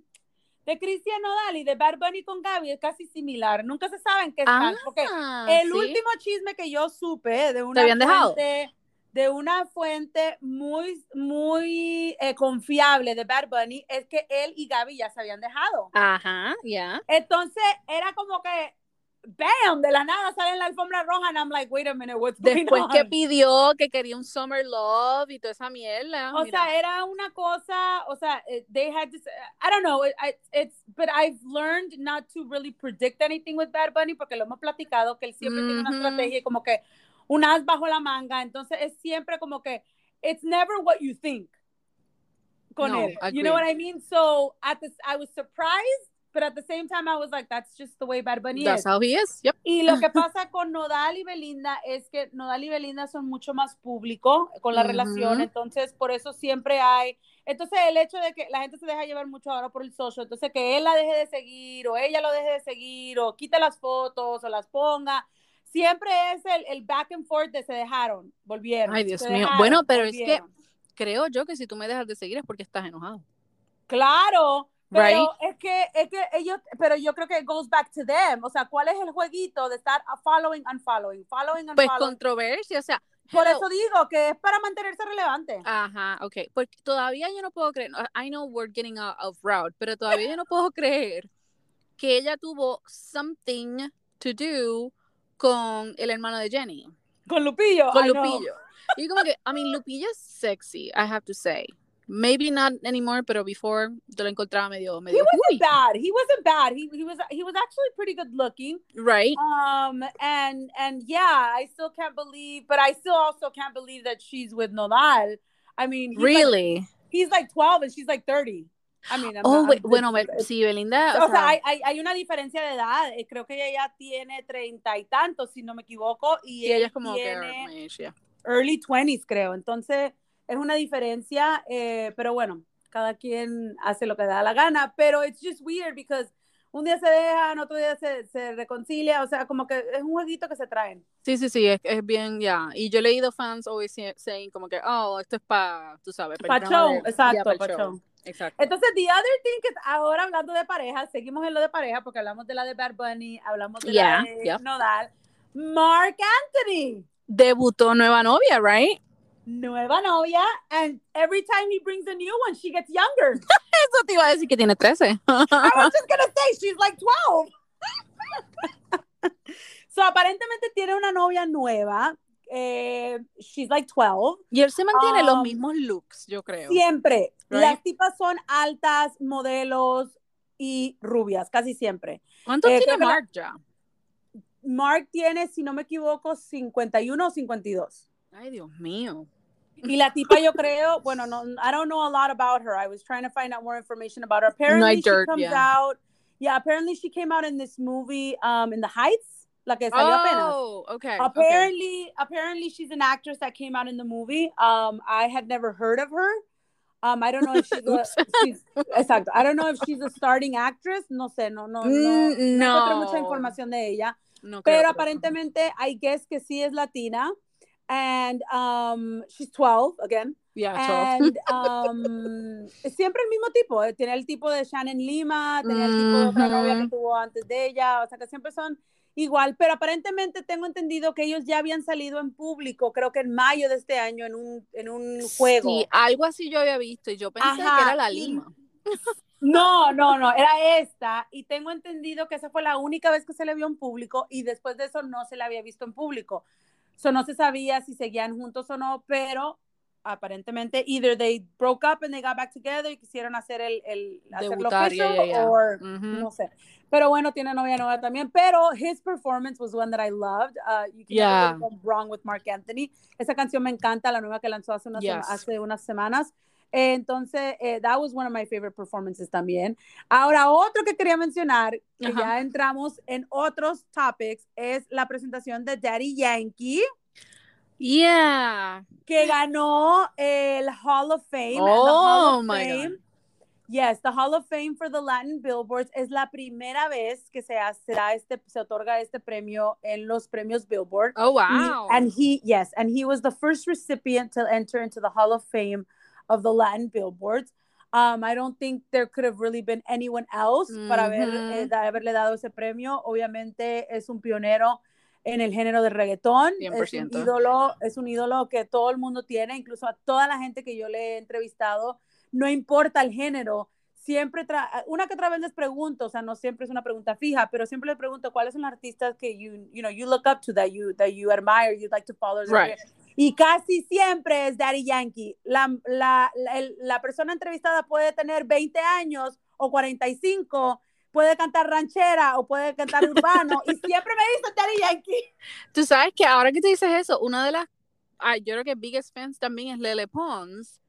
[SPEAKER 1] de Cristian Nodal y de Bad Bunny con Gaby es casi similar. Nunca se sabe en qué están. porque
[SPEAKER 2] Ah,
[SPEAKER 1] el
[SPEAKER 2] ¿sí?
[SPEAKER 1] último chisme que yo supe de una
[SPEAKER 2] dejado?
[SPEAKER 1] fuente, de una fuente muy, muy eh, confiable de Bad Bunny es que él y Gaby ya se habían dejado.
[SPEAKER 2] Ajá, ya.
[SPEAKER 1] Entonces era como que, bam, de la nada sale en la alfombra roja and I'm like, wait a minute, what's going
[SPEAKER 2] Después
[SPEAKER 1] on?
[SPEAKER 2] que pidió que quería un summer love y toda esa mierda.
[SPEAKER 1] O
[SPEAKER 2] mira.
[SPEAKER 1] sea, era una cosa, o sea, eh, they had to, I don't know, it- it's, but I've learned not to really predict anything with Bad Bunny porque lo hemos platicado que él siempre tiene una estrategia como que un as bajo la manga, entonces es siempre como que it's never what you think con
[SPEAKER 2] No,
[SPEAKER 1] él. You know what I mean? So at this, I was surprised, but at the same time I was like, that's just the way Bad Bunny
[SPEAKER 2] That's
[SPEAKER 1] is.
[SPEAKER 2] how he is. Yep.
[SPEAKER 1] Y lo que pasa con Nodal y Belinda es que Nodal y Belinda son mucho más público con la relación, entonces por eso siempre hay, entonces el hecho de que la gente se deja llevar mucho ahora por el social, entonces que él la deje de seguir o ella lo deje de seguir o quite las fotos o las ponga, siempre es el, el back and forth de se dejaron, volvieron.
[SPEAKER 2] Ay, Dios mío.
[SPEAKER 1] dejaron,
[SPEAKER 2] Bueno, pero es que-
[SPEAKER 1] volvieron.
[SPEAKER 2] Creo yo que si tú me dejas de seguir es porque estás enojado.
[SPEAKER 1] Claro, pero
[SPEAKER 2] Right.
[SPEAKER 1] es que es que ellos, pero yo creo que it goes back to them, o sea, ¿cuál es el jueguito de estar following, unfollowing, following,
[SPEAKER 2] Pues
[SPEAKER 1] unfollowing?
[SPEAKER 2] controversia, o sea,
[SPEAKER 1] Por
[SPEAKER 2] hello.
[SPEAKER 1] eso digo que es para mantenerse relevante.
[SPEAKER 2] Ajá, ok. Porque todavía yo no puedo creer, I know we're getting out of route, pero todavía yo no puedo creer que ella tuvo something to do con el hermano de Jenny,
[SPEAKER 1] Con Lupillo.
[SPEAKER 2] con
[SPEAKER 1] I know.
[SPEAKER 2] Lupillo. Y como que, I mean, Lupillo es sexy, I have to say. Maybe not anymore, pero before yo lo encontraba medio,
[SPEAKER 1] He wasn't
[SPEAKER 2] uy,
[SPEAKER 1] bad. He wasn't bad. He, he was he was actually pretty good looking.
[SPEAKER 2] right?
[SPEAKER 1] Um and and yeah, I still can't believe, but I still also can't believe that she's with Nodal. I mean, he's like,
[SPEAKER 2] Really?
[SPEAKER 1] he's like 12 and she's like 30. I mean, I'm
[SPEAKER 2] Oh,
[SPEAKER 1] not-
[SPEAKER 2] wait,
[SPEAKER 1] I'm-
[SPEAKER 2] bueno,
[SPEAKER 1] it's-
[SPEAKER 2] sí, Belinda,
[SPEAKER 1] O
[SPEAKER 2] o
[SPEAKER 1] sea,
[SPEAKER 2] sea,
[SPEAKER 1] hay, hay, hay una diferencia de edad. Eh, Creo que ella ya tiene treinta y tantos, si no me equivoco, y
[SPEAKER 2] sí, ella es como que,
[SPEAKER 1] tiene
[SPEAKER 2] yeah.
[SPEAKER 1] early 20s, creo. Entonces, es una diferencia, eh, pero bueno, cada quien hace lo que da la gana, pero it's just weird because un día se dejan, otro día se, se reconcilia, o sea, como que es un jueguito que se traen.
[SPEAKER 2] Sí, sí, sí, es, es bien, ya. Y yo he leído fans always say- saying como que, oh, esto es para, tú sabes,
[SPEAKER 1] Pa'
[SPEAKER 2] el drama
[SPEAKER 1] show,
[SPEAKER 2] de-
[SPEAKER 1] exacto,
[SPEAKER 2] ya, pa'l
[SPEAKER 1] pa'
[SPEAKER 2] show.
[SPEAKER 1] show.
[SPEAKER 2] Exacto.
[SPEAKER 1] Entonces, the other thing que ahora hablando de pareja, seguimos en lo de pareja porque hablamos de la de Bad Bunny, hablamos de
[SPEAKER 2] Yeah,
[SPEAKER 1] la de
[SPEAKER 2] yeah.
[SPEAKER 1] Nodal. Mark Anthony.
[SPEAKER 2] Debutó nueva novia, right?
[SPEAKER 1] Nueva novia, and every time he brings a new one, she gets younger.
[SPEAKER 2] Eso te iba a decir que tiene 13.
[SPEAKER 1] I was just gonna say she's like 12. so aparentemente tiene una novia nueva. Eh, she's like 12.
[SPEAKER 2] y él se mantiene los
[SPEAKER 1] Um,
[SPEAKER 2] mismos looks, yo creo.
[SPEAKER 1] Siempre.
[SPEAKER 2] Right.
[SPEAKER 1] Las tipas son altas, modelos y rubias, casi siempre.
[SPEAKER 2] ¿Cuánto
[SPEAKER 1] eh,
[SPEAKER 2] tiene Mark ya?
[SPEAKER 1] Mark tiene, si no me equivoco, 51 o 52.
[SPEAKER 2] Ay, Dios mío.
[SPEAKER 1] Y la tipa yo creo, bueno, no, I don't know a lot about her. I was trying to find out more information about her. Apparently
[SPEAKER 2] hay
[SPEAKER 1] she
[SPEAKER 2] dirt,
[SPEAKER 1] comes
[SPEAKER 2] yeah.
[SPEAKER 1] out. Yeah, apparently she came out in this movie um in the Heights, que salió apenas.
[SPEAKER 2] Oh, okay. okay.
[SPEAKER 1] Apparently, apparently she's an actress that came out in the movie. Um, I had never heard of her. Um, I don't know if she's, a, she's exacto. I don't know if she's a starting actress. No sé, no, no, no.
[SPEAKER 2] Mm,
[SPEAKER 1] No encontré
[SPEAKER 2] no.
[SPEAKER 1] mucha información de ella.
[SPEAKER 2] No creo,
[SPEAKER 1] Pero aparentemente, I guess que sí es latina. And um, she's 12 again.
[SPEAKER 2] Yeah, twelve.
[SPEAKER 1] And um, siempre el mismo tipo. eh, Tiene el tipo de Shannon Lima, tenía el tipo de otra novia que
[SPEAKER 2] Ujú.
[SPEAKER 1] tuvo antes de ella. O sea que siempre son igual. Pero aparentemente tengo entendido que ellos ya habían salido en público, creo que en mayo de este año, en un, en un juego.
[SPEAKER 2] Sí, algo así yo había visto y yo pensé que
[SPEAKER 1] Ajá,
[SPEAKER 2] era la
[SPEAKER 1] y-
[SPEAKER 2] Lima.
[SPEAKER 1] No, no, no, era esta. Y tengo entendido que esa fue la única vez que se le vio en público y después de eso no se le había visto en público. So no se sabía si seguían juntos o no, pero aparentemente either they broke up and they got back together y quisieron hacer el, el hacerlo official
[SPEAKER 2] yeah, yeah.
[SPEAKER 1] or
[SPEAKER 2] Ujú.
[SPEAKER 1] no sé. Pero bueno, tiene novia nueva también, pero his performance was one that I loved. Uh, you can
[SPEAKER 2] Yeah.
[SPEAKER 1] never go wrong with Mark Anthony. Esa canción me encanta, la nueva que lanzó hace unas,
[SPEAKER 2] Yes.
[SPEAKER 1] hace unas semanas. entonces, eh, that was one of my favorite performances también. Ahora, otro que quería mencionar, que ya entramos en otros topics, es la presentación de Daddy Yankee.
[SPEAKER 2] Yeah.
[SPEAKER 1] Que ganó el Hall of Fame.
[SPEAKER 2] Oh, my God.
[SPEAKER 1] Yes, the Hall of Fame for the Latin Billboards es la primera vez que se, da este, se otorga este premio en los premios Billboard.
[SPEAKER 2] Oh, wow.
[SPEAKER 1] and he, yes, and he was the first recipient to enter into the Hall of Fame of the Latin Billboards. Um, I don't think there could have really been anyone else para haber, eh, haberle dado ese premio. Obviamente es un pionero en el género de reggaetón. Es un ídolo, es un ídolo que todo el mundo tiene, incluso a toda la gente que yo le he entrevistado no importa el género, siempre, una que otra vez les pregunto, o sea, no siempre es una pregunta fija, pero siempre les pregunto cuáles son los artistas que you, you know, you look up to, that you, that you admire, you'd like to follow.
[SPEAKER 2] Right.
[SPEAKER 1] Y casi siempre es Daddy Yankee. La, la, la, la, persona entrevistada puede tener 20 años o 45, puede cantar ranchera o puede cantar urbano, y siempre me dice Daddy Yankee.
[SPEAKER 2] Tú sabes que ahora que te dices eso, una de las, yo creo que biggest fans también es Lele Pons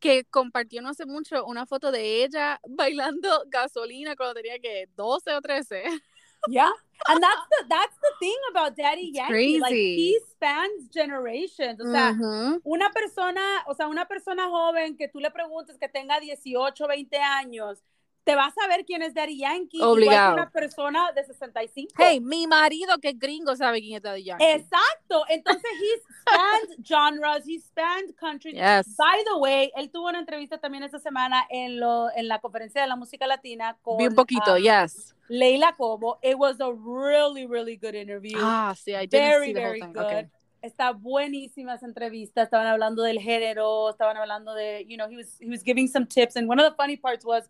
[SPEAKER 2] que compartió no hace mucho una foto de ella bailando gasolina cuando tenía que 12 o 13.
[SPEAKER 1] Yeah, and that's the that's the thing about Daddy Yankee. Like he spans generations. O sea, una persona, o sea, una persona joven que tú le preguntes que tenga 18, 20 años te vas a ver quién es Daddy Yankee.
[SPEAKER 2] Obligado.
[SPEAKER 1] Igual una persona de 65.
[SPEAKER 2] Hey, mi marido que es gringo sabe quién es Daddy Yankee.
[SPEAKER 1] Exacto. Entonces, he spanned genres, he spanned countries.
[SPEAKER 2] Yes.
[SPEAKER 1] By the way, él tuvo una entrevista también esta semana en, lo, en la conferencia de la música latina con...
[SPEAKER 2] Vi un poquito, um, yes.
[SPEAKER 1] Leila Cobo. It was a really, really good interview.
[SPEAKER 2] Ah, sí, I didn't
[SPEAKER 1] very,
[SPEAKER 2] see the
[SPEAKER 1] very
[SPEAKER 2] whole thing.
[SPEAKER 1] good.
[SPEAKER 2] Okay.
[SPEAKER 1] Está buenísima esa entrevista. Estaban hablando del género, estaban hablando de, you know, he was, he was giving some tips. And one of the funny parts was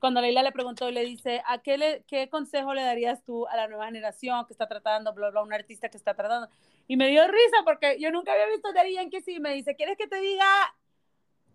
[SPEAKER 1] cuando Leila le preguntó y le dice, ¿a qué, le, qué consejo le darías tú a la nueva generación que está tratando, bla, bla, un artista que está tratando? Y me dio risa porque yo nunca había visto a Daddy Yankee sí me dice, ¿quieres que te diga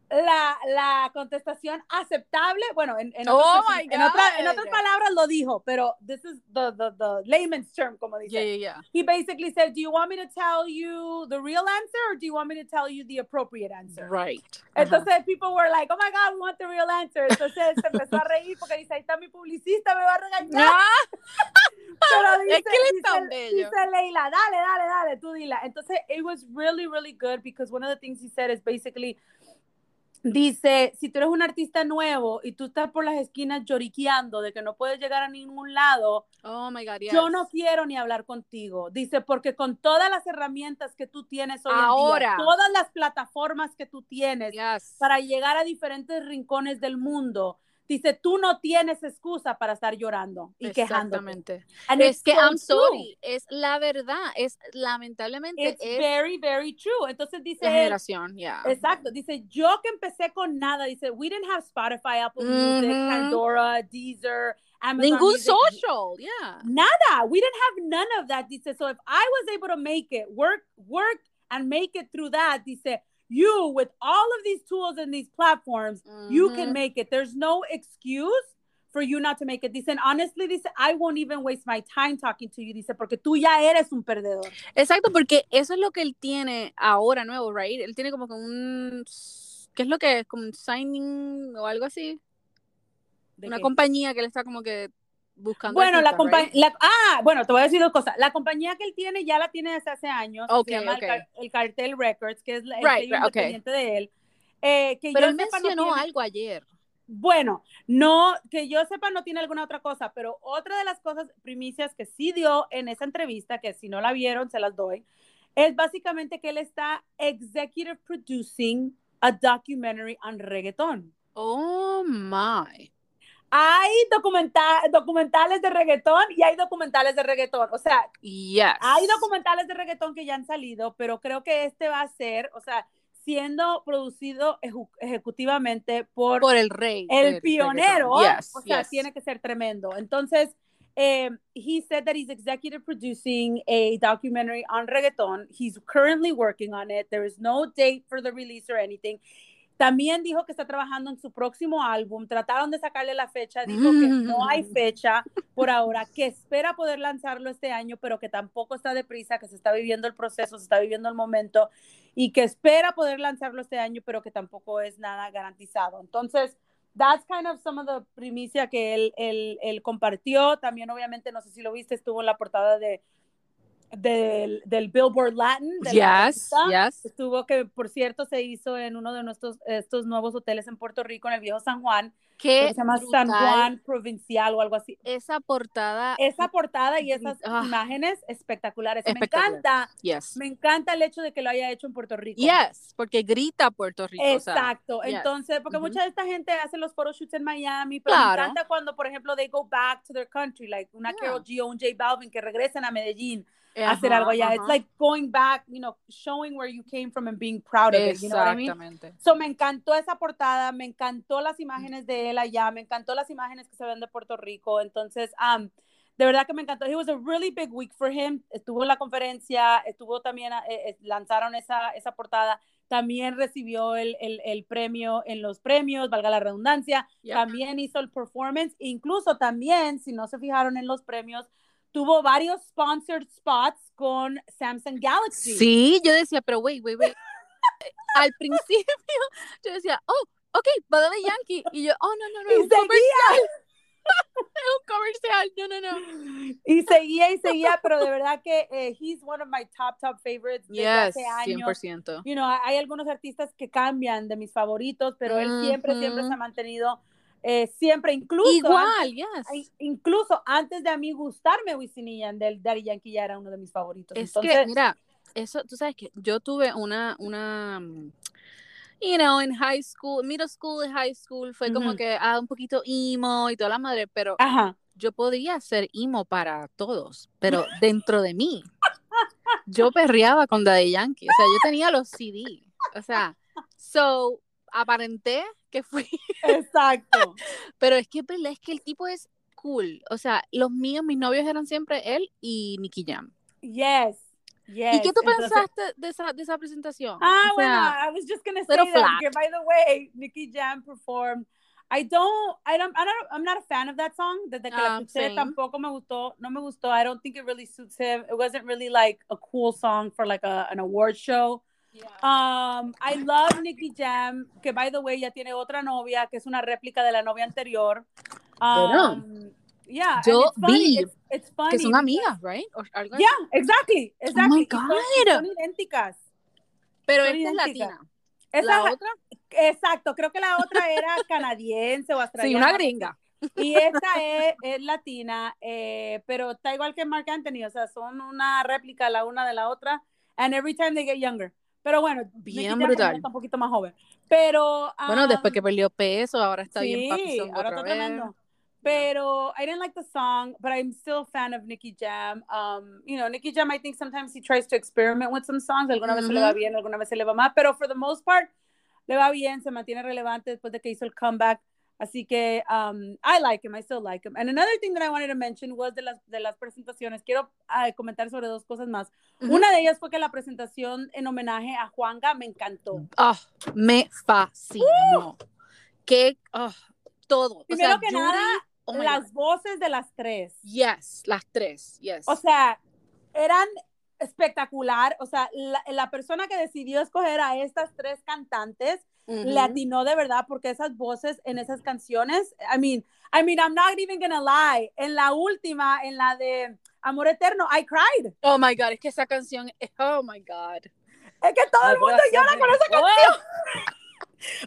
[SPEAKER 1] la, la contestación aceptable, bueno, en, en,
[SPEAKER 2] oh
[SPEAKER 1] otras, en, otra, en, otras palabras lo dijo, pero this is the, the, the layman's term, como dice.
[SPEAKER 2] Yeah, yeah, yeah.
[SPEAKER 1] He basically said, do you want me to tell you the real answer or do you want me to tell you the appropriate answer?
[SPEAKER 2] Right.
[SPEAKER 1] Entonces uh -huh. people were like, oh my God, we want the real answer. Entonces se empezó a reír porque dice, ahí está mi publicista, me va a regañar. pero dice,
[SPEAKER 2] es que él está
[SPEAKER 1] dice,
[SPEAKER 2] bello.
[SPEAKER 1] dice Leila, dale, dale, dale, tú dila. Entonces it was really, really good because one of the things he said is basically, Dice, si tú eres un artista nuevo y tú estás por las esquinas lloriqueando de que no puedes llegar a ningún lado,
[SPEAKER 2] oh my God,
[SPEAKER 1] yo no quiero ni hablar contigo. Dice, porque con todas las herramientas que tú tienes hoy
[SPEAKER 2] Ahora.
[SPEAKER 1] en día, todas las plataformas que tú tienes
[SPEAKER 2] yes.
[SPEAKER 1] para llegar a diferentes rincones del mundo, Dice, tú no tienes excusa para estar llorando y quejándote.
[SPEAKER 2] Es que, I'm sorry, es la verdad, es lamentablemente.
[SPEAKER 1] It's
[SPEAKER 2] es
[SPEAKER 1] very, very true. Entonces dice.
[SPEAKER 2] Generación, yeah.
[SPEAKER 1] Exacto. Dice, yo que empecé con nada, dice, we didn't have Spotify, Apple mm -hmm. Music, Pandora, Deezer, Amazon.
[SPEAKER 2] Ningún
[SPEAKER 1] Music.
[SPEAKER 2] social, yeah.
[SPEAKER 1] Nada. We didn't have none of that. Dice, so if I was able to make it, work, work, and make it through that, dice, you with all of these tools and these platforms, mm-hmm. you can make it. There's no excuse for you not to make it. Dicen, honestly, dice, I won't even waste my time talking to you. Dice, porque tú ya eres un perdedor.
[SPEAKER 2] Exacto, porque eso es lo que él tiene ahora nuevo, right? Él tiene como que un, ¿qué es lo que es? Como un signing o algo así. Una qué? compañía que él está como que buscando.
[SPEAKER 1] Bueno, la compañía. Right? Ah, bueno, te voy a decir dos cosas. La compañía que él tiene ya la tiene desde hace años.
[SPEAKER 2] Okay,
[SPEAKER 1] se llama
[SPEAKER 2] okay.
[SPEAKER 1] el, el, Cartel Records, que es el
[SPEAKER 2] right,
[SPEAKER 1] independiente okay. de él. Eh, que
[SPEAKER 2] pero
[SPEAKER 1] yo
[SPEAKER 2] él
[SPEAKER 1] sepa,
[SPEAKER 2] mencionó
[SPEAKER 1] no tiene...
[SPEAKER 2] algo ayer.
[SPEAKER 1] Bueno, no, que yo sepa, no tiene alguna otra cosa, pero otra de las cosas, primicias que sí dio en esa entrevista, que si no la vieron, se las doy, es básicamente que él está executive producing a documentary on reggaeton.
[SPEAKER 2] Oh my.
[SPEAKER 1] Hay documental, documentales de reggaetón y hay documentales de reggaetón. O sea,
[SPEAKER 2] yes.
[SPEAKER 1] hay documentales de reggaetón que ya han salido, pero creo que este va a ser, o sea, siendo producido ejecutivamente por,
[SPEAKER 2] por el rey.
[SPEAKER 1] El pionero.
[SPEAKER 2] Yes,
[SPEAKER 1] o sea,
[SPEAKER 2] yes.
[SPEAKER 1] tiene que ser tremendo. Entonces, um, he said that he's executive producing a documentary on reggaeton. He's currently working on it. There is no date for the release or anything. También dijo que está trabajando en su próximo álbum. Trataron de sacarle la fecha. Dijo que no hay fecha por ahora, que espera poder lanzarlo este año, pero que tampoco está deprisa, que se está viviendo el proceso, se está viviendo el momento y que espera poder lanzarlo este año, pero que tampoco es nada garantizado. Entonces, that's kind of some of the primicia que él, él, él compartió. También, obviamente, no sé si lo viste, estuvo en la portada de del, del Billboard Latin.
[SPEAKER 2] yes, yes.
[SPEAKER 1] Estuvo que, por cierto, se hizo en uno de nuestros estos nuevos hoteles en Puerto Rico, en el viejo San Juan.
[SPEAKER 2] Que
[SPEAKER 1] se llama San Juan Provincial o algo así.
[SPEAKER 2] Esa portada.
[SPEAKER 1] Esa portada y esas ah. imágenes espectaculares. Me encanta.
[SPEAKER 2] Yes.
[SPEAKER 1] Me encanta el hecho de que lo haya hecho en Puerto Rico.
[SPEAKER 2] Yes, porque grita Puerto Rico.
[SPEAKER 1] Exacto. Entonces, porque mucha de esta gente hace los photoshoots en Miami, pero me encanta cuando, por ejemplo, they go back to their country, like una Carol G o un J Balvin que regresan a Medellín hacer algo allá. It's like going back, you know, showing where you came from and being proud of it. You know what I mean? So me encantó esa portada, me encantó las imágenes de él allá, me encantó las imágenes que se ven de Puerto Rico. Entonces, um, de verdad que me encantó. It was a really big week for him. Estuvo en la conferencia, estuvo también, eh, eh, lanzaron esa, esa portada. También recibió el, el, el, premio en los premios, valga la redundancia. También hizo el performance. Incluso también, si no se fijaron en los premios, tuvo varios sponsored spots con Samsung Galaxy.
[SPEAKER 2] Sí, yo decía, pero wait, wait, wait. Al principio yo decía, oh, ok, va de Yankee. Y yo, oh, no, no, no,
[SPEAKER 1] y
[SPEAKER 2] un comercial. un comercial, no, no, no.
[SPEAKER 1] Y seguía y seguía, pero de verdad que eh, he's one of my top, top favorites desde
[SPEAKER 2] yes,
[SPEAKER 1] hace años.
[SPEAKER 2] 100%.
[SPEAKER 1] You know, hay algunos artistas que cambian de mis favoritos, pero él siempre, siempre se ha mantenido eh, siempre, incluso.
[SPEAKER 2] Igual,
[SPEAKER 1] antes, Incluso antes de a mí gustarme Wisin y Yandel, Daddy Yankee ya era uno de mis favoritos.
[SPEAKER 2] Es
[SPEAKER 1] Entonces,
[SPEAKER 2] que, mira, eso, tú sabes que yo tuve una, una, mm, you know, en high school, middle school y high school, fue como que ah, un poquito emo y toda la madre, pero yo podía ser emo para todos, pero dentro de mí, yo perreaba con Daddy Yankee, o sea, yo tenía los CD, o sea, so, aparenté que fui.
[SPEAKER 1] Exacto.
[SPEAKER 2] Pero es que es que el tipo es cool. O sea, los míos, mis novios eran siempre él y Nicky Jam.
[SPEAKER 1] Yes. Yes.
[SPEAKER 2] ¿Y qué tú pensaste de esa, de esa presentación?
[SPEAKER 1] Ah, o sea, bueno, I was just gonna say that, que, by the way, Nicky Jam performed. I don't, I don't, I don't, I'm not a fan of that song. Desde que la ah, escuché tampoco me gustó, no me gustó. I don't think it really suits him. It wasn't really like a cool song for like a, an award show. Um, I love Nicky Jam, que by the way ya tiene otra novia, que es una réplica de la novia anterior. Um, yeah,
[SPEAKER 2] yo vi it's, funny que son amigas, right?
[SPEAKER 1] yeah, exactly, exactly.
[SPEAKER 2] Oh my God.
[SPEAKER 1] Son, idénticas.
[SPEAKER 2] Pero esta es latina.
[SPEAKER 1] Esa, ¿La otra? Exacto, creo que la otra era canadiense o australiana.
[SPEAKER 2] Sí, una gringa.
[SPEAKER 1] Y esta es, es latina, eh, pero está igual que Mark Anthony, o sea, son una réplica la una de la otra, and every time they get younger. Pero bueno,
[SPEAKER 2] bien brutal.
[SPEAKER 1] Está un poquito más joven. Pero.
[SPEAKER 2] bueno, después que perdió peso, ahora está
[SPEAKER 1] sí,
[SPEAKER 2] bien
[SPEAKER 1] Sí, ahora está tremendo. Pero I didn't like the song, but I'm still a fan of Nicky Jam. Um, you know, Nicky Jam, I think sometimes he tries to experiment with some songs. Alguna vez se le va bien, alguna vez se le va mal, pero for the most part, le va bien, se mantiene relevante después de que hizo el comeback. Así que um, I like him, I still like him. And another thing that I wanted to mention was de las, de las presentaciones. Quiero uh, comentar sobre dos cosas más. Una de ellas fue que la presentación en homenaje a Juanga me encantó.
[SPEAKER 2] Oh, me fascinó. Uh. Que oh, todo.
[SPEAKER 1] Primero que nada, oh las voces de las tres.
[SPEAKER 2] Yes, las tres, yes.
[SPEAKER 1] O sea, eran espectacular. O sea, la, la persona que decidió escoger a estas tres cantantes le atinó de verdad porque esas voces en esas canciones, I mean, I mean, I'm not even gonna lie, en la última, en la de Amor Eterno, I cried.
[SPEAKER 2] Oh my God, es que esa canción, oh my God.
[SPEAKER 1] Es que todo el mundo llora con esa canción.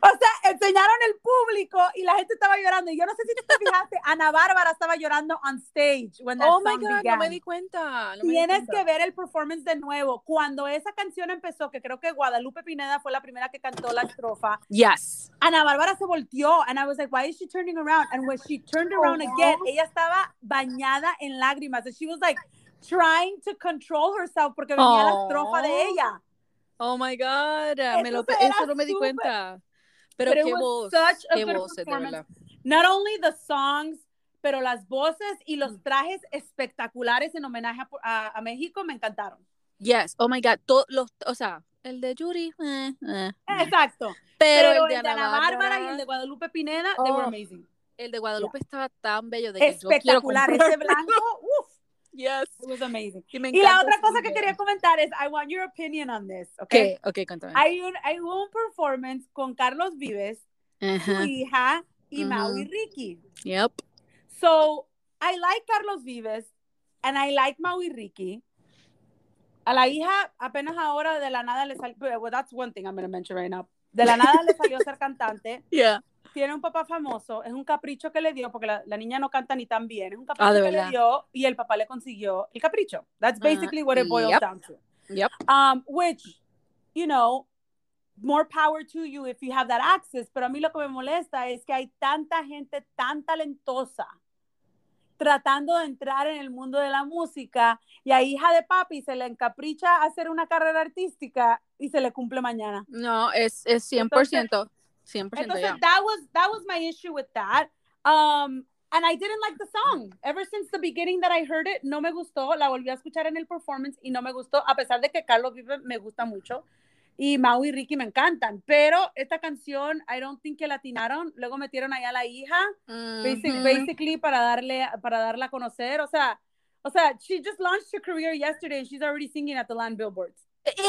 [SPEAKER 1] O sea, enseñaron el público y la gente estaba llorando. Y yo no sé si tú te fijaste, Ana Bárbara estaba llorando on stage. When that
[SPEAKER 2] oh my God, no me di cuenta.
[SPEAKER 1] Tienes que ver el performance de nuevo. Cuando esa canción empezó, que creo que Guadalupe Pineda fue la primera que cantó la estrofa.
[SPEAKER 2] Yes.
[SPEAKER 1] Ana Bárbara se volteó. And I was like, why is she turning around? And when she turned around again, ella estaba bañada en lágrimas. And she was like trying to control herself porque venía la estrofa de ella.
[SPEAKER 2] Oh my God, me lo, eso no me di cuenta. Pero, qué voz, qué voz, de verdad.
[SPEAKER 1] Not only the songs, pero las voces y los mm. trajes espectaculares en homenaje a, a, México me encantaron.
[SPEAKER 2] Yes, oh my God, todos los, o sea, el de Yuri. Eh, eh,
[SPEAKER 1] Exacto.
[SPEAKER 2] Pero,
[SPEAKER 1] Pero,
[SPEAKER 2] el de
[SPEAKER 1] el de
[SPEAKER 2] Ana
[SPEAKER 1] Bárbara y el de Guadalupe Pineda, they were
[SPEAKER 2] Oh.
[SPEAKER 1] amazing.
[SPEAKER 2] El de Guadalupe estaba tan bello de que yo quiero
[SPEAKER 1] Espectacular. Ese blanco, uff,
[SPEAKER 2] Yes.
[SPEAKER 1] it was amazing.
[SPEAKER 2] Y,
[SPEAKER 1] la otra cosa que
[SPEAKER 2] video.
[SPEAKER 1] quería comentar es, I want your opinion on this, ¿ok?
[SPEAKER 2] ¿Qué? Ok, cuéntame.
[SPEAKER 1] Hay un, hay un performance con Carlos Vives, su
[SPEAKER 2] Ajá.
[SPEAKER 1] hija y
[SPEAKER 2] Ujú.
[SPEAKER 1] Mau y Ricky.
[SPEAKER 2] Yep.
[SPEAKER 1] So, I like Carlos Vives and I like Mau y Ricky. A la hija apenas ahora de la nada le salió, well, that's one thing I'm going to mention right now. De la nada le salió ser cantante.
[SPEAKER 2] Yeah.
[SPEAKER 1] Tiene un papá famoso, es un capricho que le dio, porque la, la niña no canta ni tan bien, es un capricho
[SPEAKER 2] Ah, ¿de
[SPEAKER 1] que
[SPEAKER 2] verdad?
[SPEAKER 1] le dio y el papá le consiguió el capricho. That's basically what it boils
[SPEAKER 2] yep.
[SPEAKER 1] down to.
[SPEAKER 2] Yep.
[SPEAKER 1] Um, which, you know, more power to you if you have that access. Pero a mí lo que me molesta es que hay tanta gente tan talentosa tratando de entrar en el mundo de la música y a hija de papi se le encapricha hacer una carrera artística y se le cumple mañana.
[SPEAKER 2] No, es, es 100%. 100%
[SPEAKER 1] Entonces, that was that was my issue with that. Um, and I didn't like the song. Ever since the beginning that I heard it, no me gustó. La volví a escuchar en el performance y no me gustó, a pesar de que Carlos Vive me gusta mucho y Mau y Ricky me encantan. Pero esta canción, I don't think que la atinaron. Luego metieron allá a la hija, basic-
[SPEAKER 2] Ujú.
[SPEAKER 1] basically para darle para darla a conocer. O sea, o sea, she just launched her career yesterday and she's already singing at the land billboards.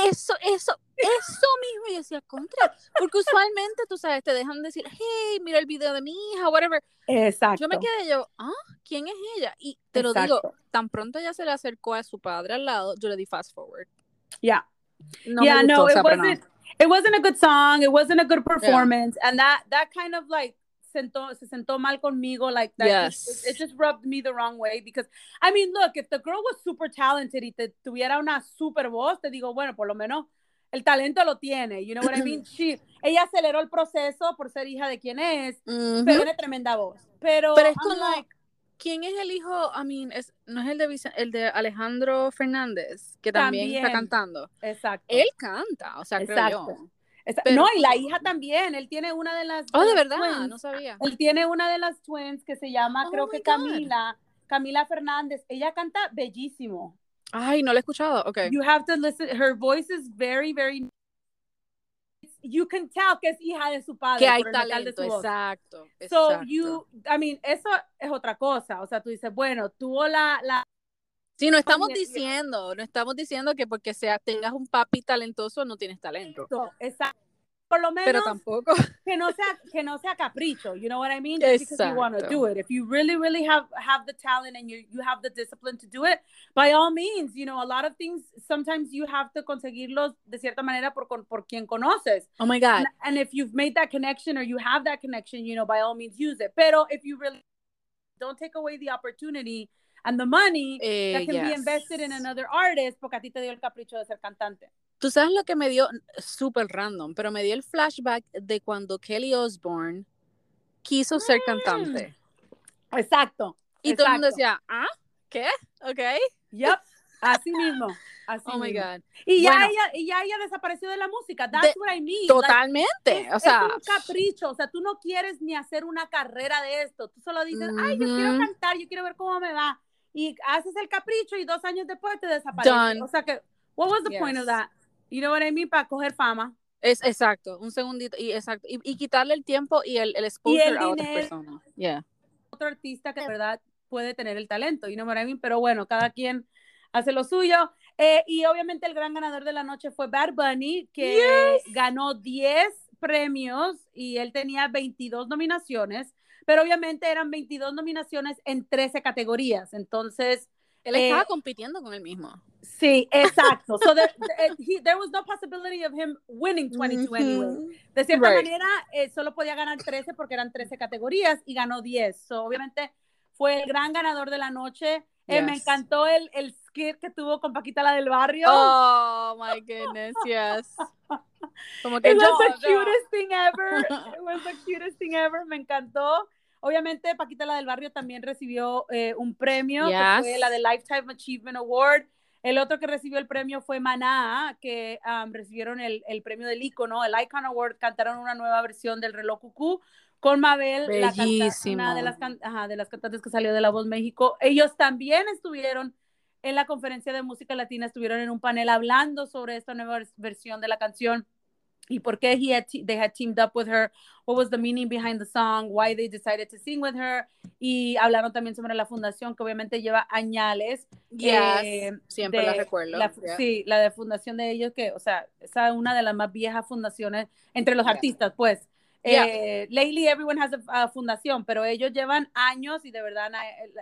[SPEAKER 2] Eso, eso, eso mismo yo decía contra. Porque usualmente, tú sabes, te dejan decir, hey, mira el video de mi hija, whatever.
[SPEAKER 1] Exacto.
[SPEAKER 2] Yo me quedé yo, ah, ¿quién es ella? Y te lo digo,
[SPEAKER 1] Exacto.
[SPEAKER 2] tan pronto ella se le acercó a su padre al lado, yo le di fast forward.
[SPEAKER 1] Yeah.
[SPEAKER 2] No
[SPEAKER 1] yeah,
[SPEAKER 2] me gustó,
[SPEAKER 1] no, it wasn't. It wasn't a good song. It wasn't a good performance, and that that kind of like sentó, se sentó mal conmigo. Like that,
[SPEAKER 2] Yes.
[SPEAKER 1] it, it just rubbed me the wrong way because I mean, look, if the girl was super talented y te tuviera una super voz, te digo, bueno, por lo menos el talento lo tiene. You know what I mean? She, ella aceleró el proceso por ser hija de quien es,
[SPEAKER 2] Ujú.
[SPEAKER 1] pero tiene tremenda voz. Pero,
[SPEAKER 2] Pero es
[SPEAKER 1] I'm
[SPEAKER 2] como,
[SPEAKER 1] like,
[SPEAKER 2] ¿quién es el hijo? I mean, es, no es el de, Vicen- el de Alejandro Fernández, que también, está
[SPEAKER 1] También.
[SPEAKER 2] cantando.
[SPEAKER 1] exacto.
[SPEAKER 2] Él canta, o sea, creo
[SPEAKER 1] Exacto.
[SPEAKER 2] yo.
[SPEAKER 1] Esa-
[SPEAKER 2] Pero-
[SPEAKER 1] no, y la hija también. Él tiene una de las.
[SPEAKER 2] Oh, de verdad,
[SPEAKER 1] twins.
[SPEAKER 2] no sabía.
[SPEAKER 1] Él tiene una de las twins que se llama,
[SPEAKER 2] Oh
[SPEAKER 1] creo que
[SPEAKER 2] God.
[SPEAKER 1] Camila, Camila Fernández. Ella canta bellísimo.
[SPEAKER 2] Ay, no lo he escuchado, ok.
[SPEAKER 1] You have to listen. Her voice is very, very. You can tell que es hija de su padre.
[SPEAKER 2] que hay talento,
[SPEAKER 1] voz.
[SPEAKER 2] exacto.
[SPEAKER 1] So
[SPEAKER 2] exacto.
[SPEAKER 1] you, I mean, eso es otra cosa. O sea, tú dices, bueno, tuvo la, la
[SPEAKER 2] Sí, no estamos diciendo, no estamos diciendo que porque sea tengas un papi talentoso no tienes talento.
[SPEAKER 1] esa, por lo menos
[SPEAKER 2] Pero tampoco.
[SPEAKER 1] que no sea que no sea capricho you know what I mean Just because you want to
[SPEAKER 2] Exacto.
[SPEAKER 1] do it if you really really have have the talent and you you have the discipline to do it by all means you know a lot of things sometimes you have to conseguirlos de cierta manera por con- por quien conoces
[SPEAKER 2] Oh my God.
[SPEAKER 1] and, and if you've made that connection or you have that connection you know by all means use it pero if you really don't take away the opportunity and the money
[SPEAKER 2] Eh,
[SPEAKER 1] that can be
[SPEAKER 2] yes.
[SPEAKER 1] invested in another artist porque a ti te dio el capricho de ser cantante
[SPEAKER 2] Tú sabes lo que me dio, súper random, pero me dio el flashback de cuando Kelly Osbourne quiso ser
[SPEAKER 1] Mm.
[SPEAKER 2] cantante.
[SPEAKER 1] exacto
[SPEAKER 2] Y todo el mundo
[SPEAKER 1] exacto.
[SPEAKER 2] decía, ¿ah? ¿Qué? ¿Ok?
[SPEAKER 1] Yep, así mismo. Así
[SPEAKER 2] Oh my
[SPEAKER 1] mismo.
[SPEAKER 2] God.
[SPEAKER 1] Y ya,
[SPEAKER 2] Bueno.
[SPEAKER 1] ella, y ya ella desapareció de la música. That's
[SPEAKER 2] De-
[SPEAKER 1] what I mean. Like,
[SPEAKER 2] Totalmente.
[SPEAKER 1] es,
[SPEAKER 2] o sea,
[SPEAKER 1] es un capricho. O sea, tú no quieres ni hacer una carrera de esto. Tú solo dices, ay, yo quiero cantar, yo quiero ver cómo me va. Y haces el capricho y dos años después te desapareces.
[SPEAKER 2] Done.
[SPEAKER 1] O sea que, what was the point of
[SPEAKER 2] Yes.
[SPEAKER 1] that? You know what I mean? Para coger fama.
[SPEAKER 2] es exacto, un segundito, y exacto, y, y quitarle el tiempo y el, el exposure
[SPEAKER 1] el
[SPEAKER 2] a otras
[SPEAKER 1] dinero.
[SPEAKER 2] personas. Yeah.
[SPEAKER 1] Otro artista que de verdad puede tener el talento. You know what I mean? Pero bueno, cada quien hace lo suyo. Eh, y obviamente el gran ganador de la noche fue Bad Bunny, que ganó 10 premios y él tenía 22 nominaciones, pero obviamente eran 22 nominaciones en 13 categorías. Entonces,
[SPEAKER 2] Él
[SPEAKER 1] Eh,
[SPEAKER 2] estaba compitiendo con él mismo.
[SPEAKER 1] sí, exacto. So there, he- there was no possibility of him winning 22 anyway. De cierta
[SPEAKER 2] Right.
[SPEAKER 1] manera, eh, solo podía ganar 13 porque eran 13 categorías y ganó 10. So, obviamente fue el gran ganador de la noche. Eh, Me
[SPEAKER 2] Yes.
[SPEAKER 1] encantó el, el skit que tuvo con Paquita la del barrio.
[SPEAKER 2] Oh my goodness, yes. Como que
[SPEAKER 1] It was
[SPEAKER 2] yo,
[SPEAKER 1] the
[SPEAKER 2] yo.
[SPEAKER 1] cutest thing ever. It was the cutest thing ever. Me encantó. Obviamente, Paquita la del Barrio también recibió eh, un premio, que
[SPEAKER 2] Yes.
[SPEAKER 1] fue la de Lifetime Achievement Award. El otro que recibió el premio fue Maná, que um, recibieron el, el premio del icono, el Icon Award. Cantaron una nueva versión del reloj cucú con Mabel, la canta- una de las, can- ajá, de las cantantes que salió de La Voz México. Ellos también estuvieron en la conferencia de música latina, estuvieron en un panel hablando sobre esta nueva vers- versión de la canción. Y por qué he had they had teamed up with her, what was the meaning behind the song, why they decided to sing with her, y hablaron también sobre la fundación que obviamente lleva añales.
[SPEAKER 2] Yes, eh, siempre la recuerdo.
[SPEAKER 1] La, Sí, la de fundación de ellos que, o sea, esa es una de las más viejas fundaciones entre los artistas, pues. Eh, lately everyone has a, fundación, pero ellos llevan años y de verdad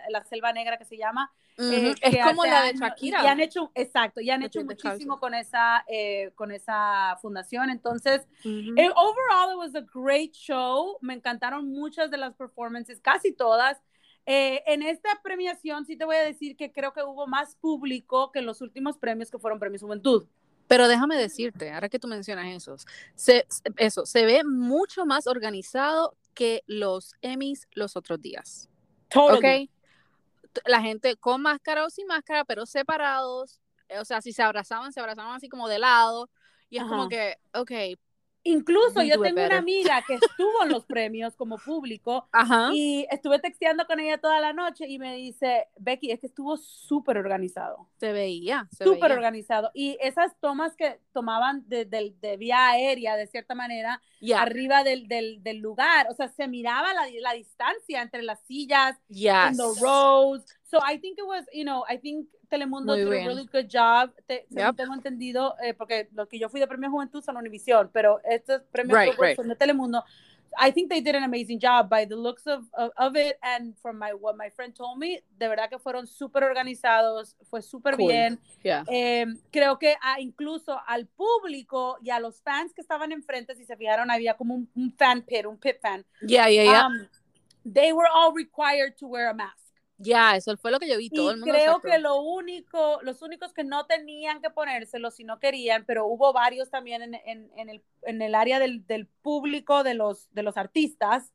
[SPEAKER 1] la, Selva Negra que se llama.
[SPEAKER 2] Eh, es como la de Shakira.
[SPEAKER 1] Y han hecho, exacto, y han hecho muchísimo con esa, eh, con esa fundación. Entonces, overall it was a great show. Me encantaron muchas de las performances, casi todas. en esta premiación sí te voy a decir que creo que hubo más público que en los últimos premios que fueron Premios Juventud.
[SPEAKER 2] Pero déjame decirte, ahora que tú mencionas eso, se, eso se ve mucho más organizado que los Emmys los otros días.
[SPEAKER 1] Totally.
[SPEAKER 2] La gente con máscara o sin máscara, pero separados. O sea, si se abrazaban, se abrazaban así como de lado. Y es como que, ok,
[SPEAKER 1] Incluso yo tengo una amiga que estuvo en los premios como público y estuve texteando con ella toda la noche y me dice, Becky, es que estuvo súper organizado.
[SPEAKER 2] Se veía.
[SPEAKER 1] Súper organizado. Y esas tomas que tomaban de, de, vía aérea, de cierta manera, arriba del, del, del, lugar, o sea, se miraba la, la distancia entre las sillas,
[SPEAKER 2] yes.
[SPEAKER 1] los rows. So I think it was, you know, I think Telemundo did a really good job. Tengo entendido, eh, porque lo que yo fui de Premio Juventud son Univision, pero estos premios son de Telemundo. I think they did an amazing job by the looks of, of, it and from my what my friend told me, de verdad que fueron súper organizados, fue súper bien. Eh, creo que incluso al público y a los fans que estaban enfrente, si se fijaron, había como un, fan pit, un pit fan.
[SPEAKER 2] Yeah, yeah, yeah. Um,
[SPEAKER 1] they were all required to wear a mask.
[SPEAKER 2] Ya, eso fue lo que yo vi. Todo
[SPEAKER 1] y creo que lo único, los únicos que no tenían que ponérselo si no querían, pero hubo varios también en, en, en, el, en el, área del, del, público de los, de los artistas.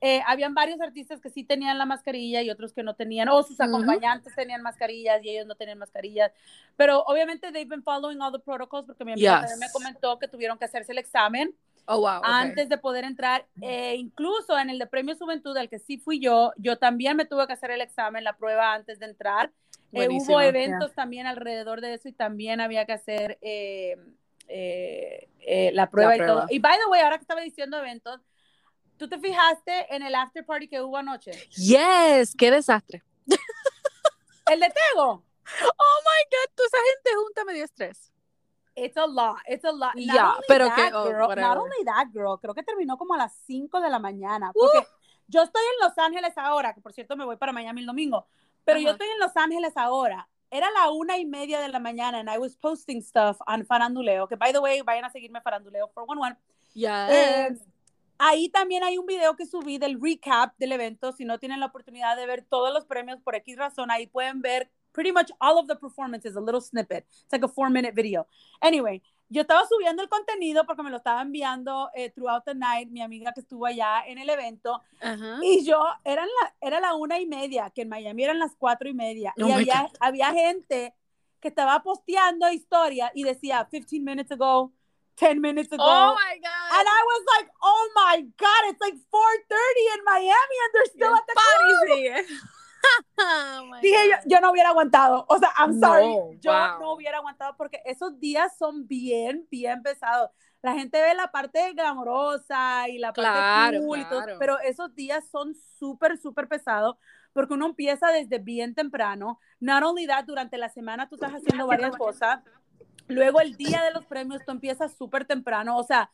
[SPEAKER 1] Eh, habían varios artistas que sí tenían la mascarilla y otros que no tenían, o sus acompañantes tenían mascarillas y ellos no tenían mascarillas. Pero obviamente they've been following all the protocols porque mi amiga también me comentó que tuvieron que hacerse el examen
[SPEAKER 2] Oh,
[SPEAKER 1] antes de poder entrar. Eh, incluso en el de Premio Juventud, al que sí fui yo, yo también me tuve que hacer el examen, la prueba antes de entrar. Eh, hubo eventos también alrededor de eso y también había que hacer eh, la, prueba y todo. Y by the way, ahora que estaba diciendo eventos, ¿tú te fijaste en el after party que hubo anoche?
[SPEAKER 2] Yes, qué desastre.
[SPEAKER 1] ¿El de Tego?
[SPEAKER 2] Oh my God, tú esa gente junta me dio estrés
[SPEAKER 1] it's a lot, it's a lot.
[SPEAKER 2] Not pero que,
[SPEAKER 1] oh, girl, not only that, girl, creo que terminó como a las 5 de la mañana, porque yo estoy en Los Ángeles ahora, que por cierto me voy para Miami el domingo, pero yo estoy en Los Ángeles ahora. Era la una y media de la mañana and I was posting stuff on Faranduleo, que by the way, vayan a seguirme Faranduleo for one one.
[SPEAKER 2] Yeah.
[SPEAKER 1] ahí también hay un video que subí del recap del evento. Si no tienen la oportunidad de ver todos los premios por X razón, ahí pueden ver pretty much all of the performances, a little snippet. It's like a four minute video. Anyway, yo estaba subiendo el contenido porque me lo estaba enviando eh, throughout the night, mi amiga que estuvo allá en el evento. Y yo, eran la, era la una y media, que en Miami eran las cuatro y media. Oh y había, había gente que estaba posteando historia y decía 15 minutes ago, 10 minutes ago.
[SPEAKER 2] Oh my God.
[SPEAKER 1] And I was like, oh my God, it's like 4.30 in Miami and they're still at the party. Oh Dije yo, yo no hubiera aguantado. O sea, I'm sorry. yo no hubiera aguantado porque esos días son bien, bien pesados. La gente ve la parte glamorosa y la parte cool y todo, pero esos días son súper, súper pesados porque uno empieza desde bien temprano. Not only that, durante la semana tú estás haciendo varias cosas. Luego el día de los premios tú empiezas súper temprano. O sea,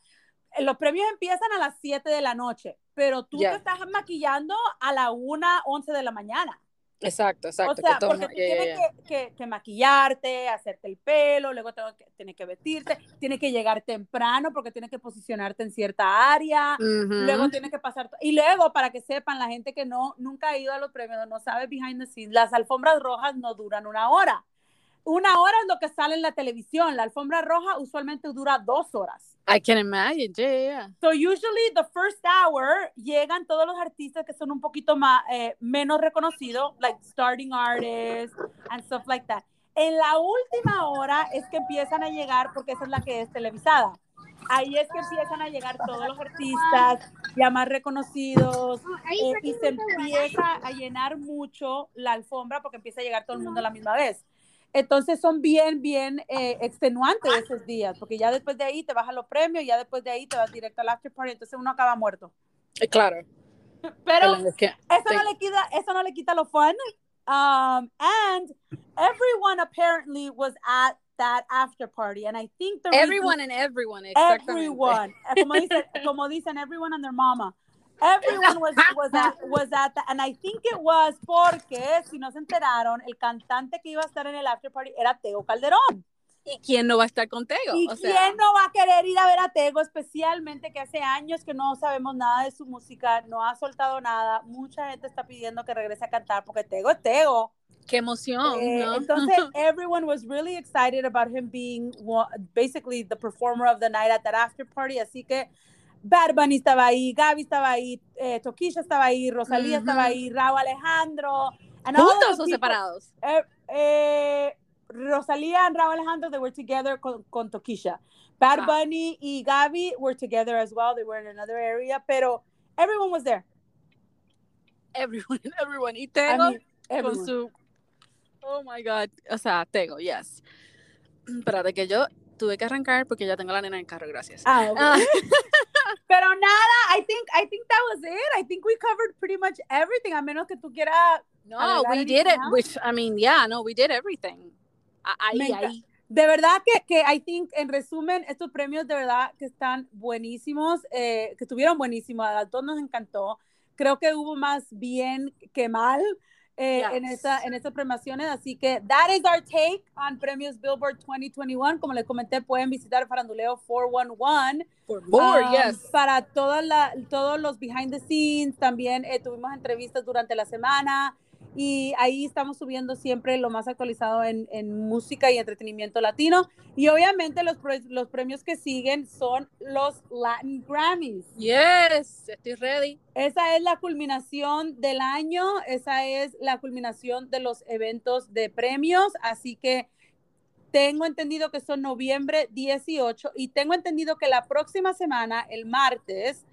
[SPEAKER 1] los premios empiezan a las 7 de la noche, pero tú te estás maquillando a la 1, 11 de la mañana.
[SPEAKER 2] Exacto, exacto.
[SPEAKER 1] O sea, porque tú tienes que, que, maquillarte, hacerte el pelo, luego que, tienes que vestirte, tienes que llegar temprano porque tienes que posicionarte en cierta área, luego tienes que pasar, y luego para que sepan, la gente que no, nunca ha ido a los premios, no sabe behind the scenes, las alfombras rojas no duran una hora una hora es lo que sale en la televisión. La alfombra roja usualmente dura dos horas.
[SPEAKER 2] I can imagine, yeah.
[SPEAKER 1] So usually the first hour llegan todos los artistas que son un poquito más eh, menos reconocidos, like starting artists and stuff like that. En la última hora es que empiezan a llegar, porque esa es la que es televisada. Ahí es que empiezan a llegar todos los artistas ya más reconocidos eh, y se empieza a llenar mucho la alfombra porque empieza a llegar todo el mundo a la misma vez. Entonces son bien, bien eh, extenuantes esos días, porque ya después de ahí te bajan los premios, ya después de ahí te vas directo al after party, entonces uno acaba muerto.
[SPEAKER 2] Eh, Claro.
[SPEAKER 1] Pero eso no le quita, eso no le quita lo fun. Um, and everyone apparently was at that after party, and I think the reason-
[SPEAKER 2] Everyone and everyone,
[SPEAKER 1] everyone, eh, como dicen, como dicen, everyone and their mama. Everyone was, was, at, was at that, and I think it was porque, si no se enteraron, el cantante que iba a estar en el after party era Tego Calderón.
[SPEAKER 2] ¿Y quién no va a estar contigo?
[SPEAKER 1] ¿Y
[SPEAKER 2] o sea,
[SPEAKER 1] quién no va a querer ir a ver a Tego, especialmente que hace años que no sabemos nada de su música, no ha soltado nada? Mucha gente está pidiendo que regrese a cantar porque Tego es Tego.
[SPEAKER 2] qué emoción,
[SPEAKER 1] Eh,
[SPEAKER 2] ¿no?
[SPEAKER 1] Entonces, everyone was really excited about him being basically the performer of the night at that after party. Así que Bad Bunny estaba ahí, Gaby estaba ahí, eh, Toquilla estaba ahí, Rosalía
[SPEAKER 2] Ujú.
[SPEAKER 1] estaba ahí, Raúl Alejandro. and all of
[SPEAKER 2] ¿Juntos o separados?
[SPEAKER 1] eh, eh, Rosalía and Raúl Alejandro, they were together con, con Toquilla. Bad
[SPEAKER 2] Ah.
[SPEAKER 1] Bunny y Gaby were together as well. They were in another area, pero everyone was there.
[SPEAKER 2] Everyone, everyone. Y
[SPEAKER 1] I
[SPEAKER 2] Tego
[SPEAKER 1] mean,
[SPEAKER 2] con
[SPEAKER 1] everyone.
[SPEAKER 2] su... Oh my God. O sea, Tego, yes. Espérate que yo tuve que arrancar porque ya tengo la nena en el carro, gracias.
[SPEAKER 1] Ah.
[SPEAKER 2] Ah,
[SPEAKER 1] Pero nada, I think I think that was it. I think we covered pretty much everything. A menos que tú quieras.
[SPEAKER 2] no, we did it.
[SPEAKER 1] else?
[SPEAKER 2] Which, I mean, yeah, no, we did everything. Ahí, ahí.
[SPEAKER 1] De verdad que, que I think, en resumen, estos premios de verdad que están buenísimos, eh, que estuvieron buenísimos. A todos nos encantó. Creo que hubo más bien que mal eh, en,
[SPEAKER 2] Yes.
[SPEAKER 1] esta, en estas premiaciones. Así que that is our take on Premios Billboard 2021. Como les comenté, pueden visitar Faranduleo 411.
[SPEAKER 2] For more,
[SPEAKER 1] Um,
[SPEAKER 2] yes.
[SPEAKER 1] Para toda la, todos los behind the scenes, también eh, tuvimos entrevistas durante la semana y ahí estamos subiendo siempre lo más actualizado en, en música y entretenimiento latino. Y obviamente los, pre- los premios que siguen son los Latin Grammys.
[SPEAKER 2] Yes, estoy ready.
[SPEAKER 1] Esa es la culminación del año, esa es la culminación de los eventos de premios, así que tengo entendido que son noviembre 18 y tengo entendido que la próxima semana, el martes,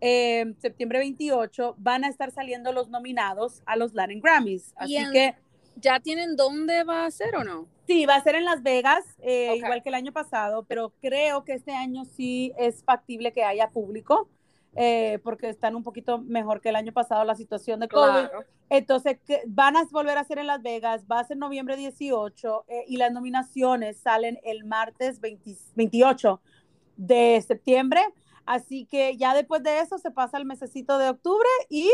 [SPEAKER 1] eh, septiembre 28, van a estar saliendo los nominados a los Latin Grammys. Así
[SPEAKER 2] en-
[SPEAKER 1] que
[SPEAKER 2] ¿Ya tienen dónde va a ser o no?
[SPEAKER 1] sí, va a ser en Las Vegas, eh, igual que el año pasado, pero creo que este año sí es factible que haya público. eh, porque están un poquito mejor que el año pasado la situación de COVID.
[SPEAKER 2] Claro.
[SPEAKER 1] Entonces, que van a volver a hacer en Las Vegas, va a ser noviembre 18 eh, y las nominaciones salen el martes 20 28 de septiembre. Así que ya después de eso se pasa el mesecito de octubre y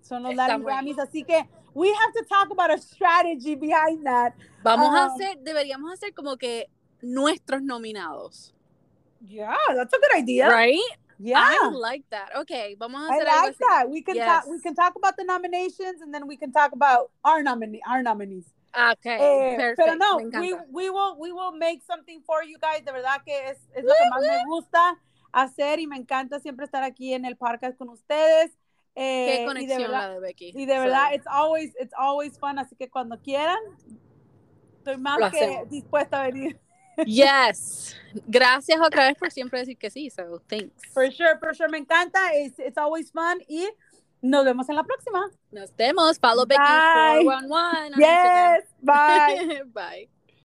[SPEAKER 1] son los Latin. Grammys. Así que we have to talk about a strategy behind that.
[SPEAKER 2] Vamos a
[SPEAKER 1] Um,
[SPEAKER 2] hacer, deberíamos hacer como que nuestros nominados.
[SPEAKER 1] Yeah, that's a good idea.
[SPEAKER 2] Right?
[SPEAKER 1] Yeah.
[SPEAKER 2] I like that. Okay, vamos a
[SPEAKER 1] I
[SPEAKER 2] hacer algo
[SPEAKER 1] like
[SPEAKER 2] así.
[SPEAKER 1] that. We can talk. We can talk about the nominations, and then we can talk about our nominee, our nominees.
[SPEAKER 2] Okay,
[SPEAKER 1] Eh,
[SPEAKER 2] perfect.
[SPEAKER 1] pero no, we will we will make something for you guys. De verdad que es, es lo que más me gusta hacer y me encanta siempre estar aquí en el podcast con ustedes. Eh,
[SPEAKER 2] Qué
[SPEAKER 1] y de
[SPEAKER 2] conexión
[SPEAKER 1] verdad,
[SPEAKER 2] la de Becky.
[SPEAKER 1] y de verdad,
[SPEAKER 2] So,
[SPEAKER 1] it's always it's always fun. Así que cuando quieran, estoy más
[SPEAKER 2] Lo
[SPEAKER 1] que
[SPEAKER 2] hacemos.
[SPEAKER 1] dispuesta a venir.
[SPEAKER 2] yes. Gracias otra vez por siempre decir que sí. So, thanks.
[SPEAKER 1] For sure, for sure, me encanta. It's, it's always fun y nos vemos en la próxima.
[SPEAKER 2] Nos vemos. Follow Becky
[SPEAKER 1] Bye.
[SPEAKER 2] 411 on
[SPEAKER 1] Yes, bye.
[SPEAKER 2] Bye.